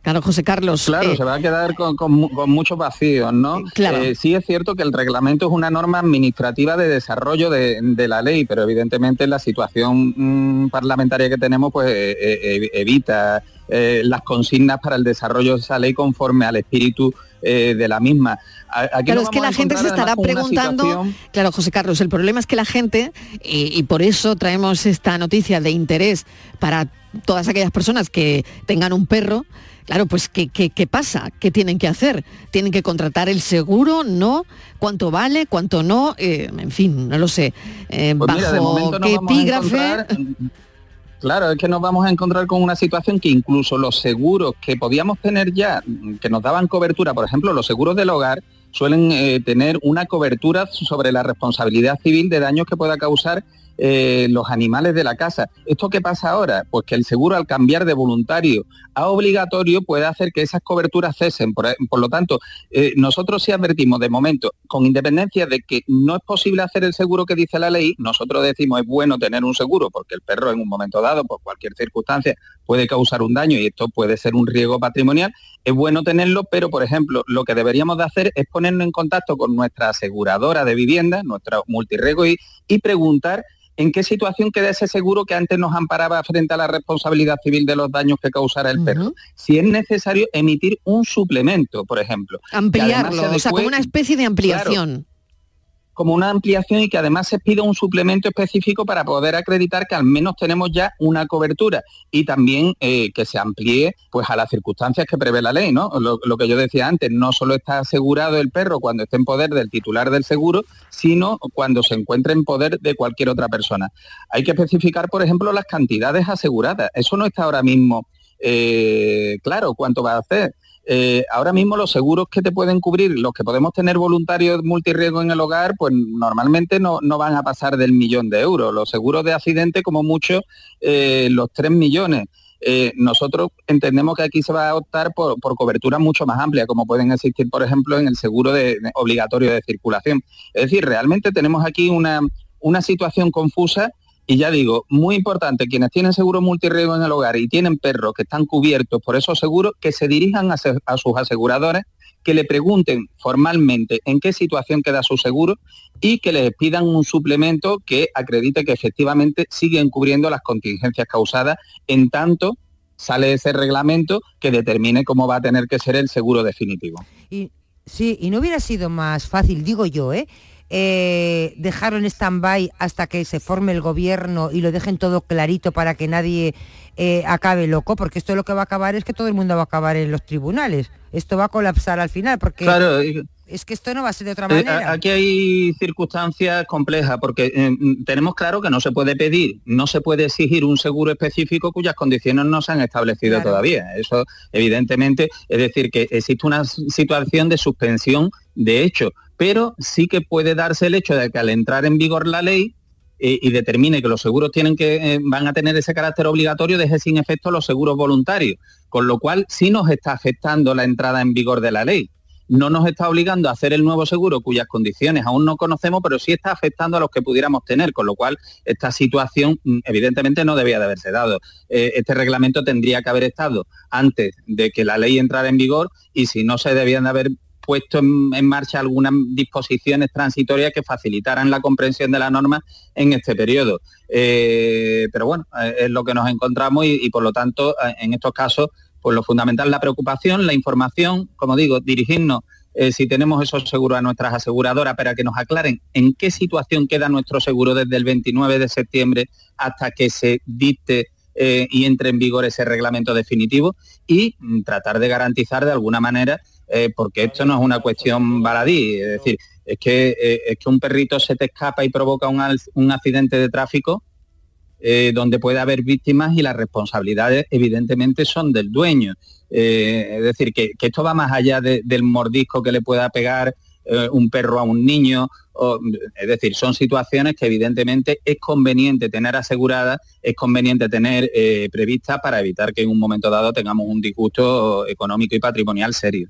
Claro, José Carlos. Claro, eh, se va a quedar con, muchos vacíos, ¿no? Claro. Eh, sí es cierto que el reglamento es una norma administrativa de desarrollo de, la ley, pero evidentemente la situación mm, parlamentaria que tenemos pues eh, evita las consignas para el desarrollo de esa ley conforme al espíritu de la misma. claro, es que la gente se estará preguntando, claro, José Carlos, el problema es que la gente, y, por eso traemos esta noticia de interés para todas aquellas personas que tengan un perro, Claro, pues ¿qué, qué, pasa? ¿Qué tienen que hacer? ¿Tienen que contratar el seguro? ¿No? ¿Cuánto vale? ¿Cuánto no? Eh, en fin, no lo sé. Eh, pues ¿Bajo qué epígrafe? Claro, es que nos vamos a encontrar con una situación que incluso los seguros que podíamos tener ya, que nos daban cobertura, por ejemplo, los seguros del hogar, suelen eh, tener una cobertura sobre la responsabilidad civil de daños que pueda causar eh, los animales de la casa. ¿Esto qué pasa ahora? Pues que el seguro al cambiar de voluntario a obligatorio puede hacer que esas coberturas cesen. Por, lo tanto, eh, nosotros sí advertimos de momento, con independencia de que no es posible hacer el seguro que dice la ley, nosotros decimos es bueno tener un seguro porque el perro en un momento dado, por cualquier circunstancia, puede causar un daño y esto puede ser un riesgo patrimonial. Es bueno tenerlo, pero por ejemplo, lo que deberíamos de hacer es ponernos en contacto con nuestra aseguradora de vivienda, nuestra multirrego y, y preguntar ¿En qué situación queda ese seguro que antes nos amparaba frente a la responsabilidad civil de los daños que causara el perro? Si es necesario emitir un suplemento, por ejemplo. Ampliarlo, o sea, como una especie de ampliación como una ampliación y que además se pida un suplemento específico para poder acreditar que al menos tenemos ya una cobertura y también eh, que se amplíe pues a las circunstancias que prevé la ley, ¿no? Lo, que yo decía antes, no solo está asegurado el perro cuando esté en poder del titular del seguro, sino cuando se encuentre en poder de cualquier otra persona. Hay que especificar, por ejemplo, las cantidades aseguradas. Eso no está ahora mismo eh, claro cuánto va a hacer. Eh, ahora mismo los seguros que te pueden cubrir, los que podemos tener voluntarios multirriesgo en el hogar, pues normalmente no, van a pasar del millón de euros. Los seguros de accidente, como mucho, eh, los 3 millones. Eh, nosotros entendemos que aquí se va a optar por, por coberturas mucho más amplias, como pueden existir, por ejemplo, en el seguro de, obligatorio de circulación. Es decir, realmente tenemos aquí una, una situación confusa y ya digo, muy importante, quienes tienen seguro multirriesgo en el hogar y tienen perros que están cubiertos por esos seguros, que se dirijan a, sus aseguradores, que le pregunten formalmente en qué situación queda su seguro y que les pidan un suplemento que acredite que efectivamente siguen cubriendo las contingencias causadas en tanto sale ese reglamento que determine cómo va a tener que ser el seguro definitivo. Y, sí, y no hubiera sido más fácil, digo yo, ¿eh? Eh, dejarlo en stand-by hasta que se forme el gobierno y lo dejen todo clarito para que nadie eh, acabe loco, porque esto lo que va a acabar es que todo el mundo va a acabar en los tribunales. Esto va a colapsar al final, porque es que esto no va a ser de otra Eh, manera. Aquí hay circunstancias complejas porque eh, tenemos claro que no se puede pedir, no se puede exigir un seguro específico cuyas condiciones no se han establecido Claro. todavía. Eso evidentemente es decir que existe una situación de suspensión de hecho, pero sí que puede darse el hecho de que al entrar en vigor la ley eh, y determine que los seguros tienen que eh, van a tener ese carácter obligatorio, deje sin efecto los seguros voluntarios, con lo cual sí nos está afectando la entrada en vigor de la ley no nos está obligando a hacer el nuevo seguro cuyas condiciones aún no conocemos, pero sí está afectando a los que pudiéramos tener, con lo cual esta situación mm, evidentemente no debía de haberse dado. Eh, este reglamento tendría que haber estado antes de que la ley entrara en vigor y si no se debían de haber puesto en, en marcha algunas disposiciones transitorias que facilitaran la comprensión de la norma en este periodo. Eh, pero bueno, eh, es lo que nos encontramos y, por lo tanto eh, en estos casos pues lo fundamental la preocupación, la información, como digo, dirigirnos si tenemos esos seguros a nuestras aseguradoras para que nos aclaren en qué situación queda nuestro seguro desde el 29 de septiembre hasta que se dicte eh, y entre en vigor ese reglamento definitivo y mm, tratar de garantizar de alguna manera, eh, porque esto no es una cuestión baladí, es decir, es que, eh, que un perrito se te escapa y provoca un, un accidente de tráfico, donde puede haber víctimas y las responsabilidades evidentemente son del dueño. Es decir, que, que esto va más allá de- del mordisco que le pueda pegar eh, un perro a un niño. o- es decir, son situaciones que evidentemente es conveniente tener aseguradas, es conveniente tener eh, previstas para evitar que en un momento dado tengamos un disgusto económico y patrimonial serio.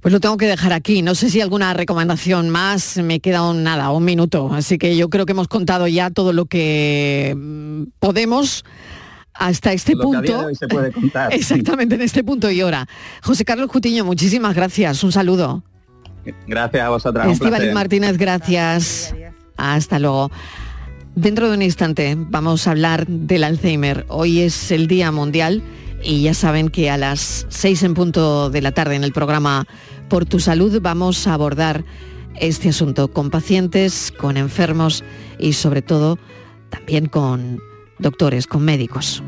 Pues lo tengo que dejar aquí. No sé si alguna recomendación más. Me queda un nada, un minuto. Así que yo creo que hemos contado ya todo lo que mm, podemos hasta este Lo punto. hoy se puede contar. *laughs* Exactamente, en este punto y hora. José Carlos Cutiño, muchísimas gracias. Un saludo. Gracias a vosotras. placer. Martínez, gracias. Hasta luego. Dentro de un instante vamos a hablar del Alzheimer. Hoy es el Día Mundial y ya saben que a las seis en punto de la tarde en el programa Por tu Salud vamos a abordar este asunto con pacientes, con enfermos y sobre todo también con doctores, con médicos.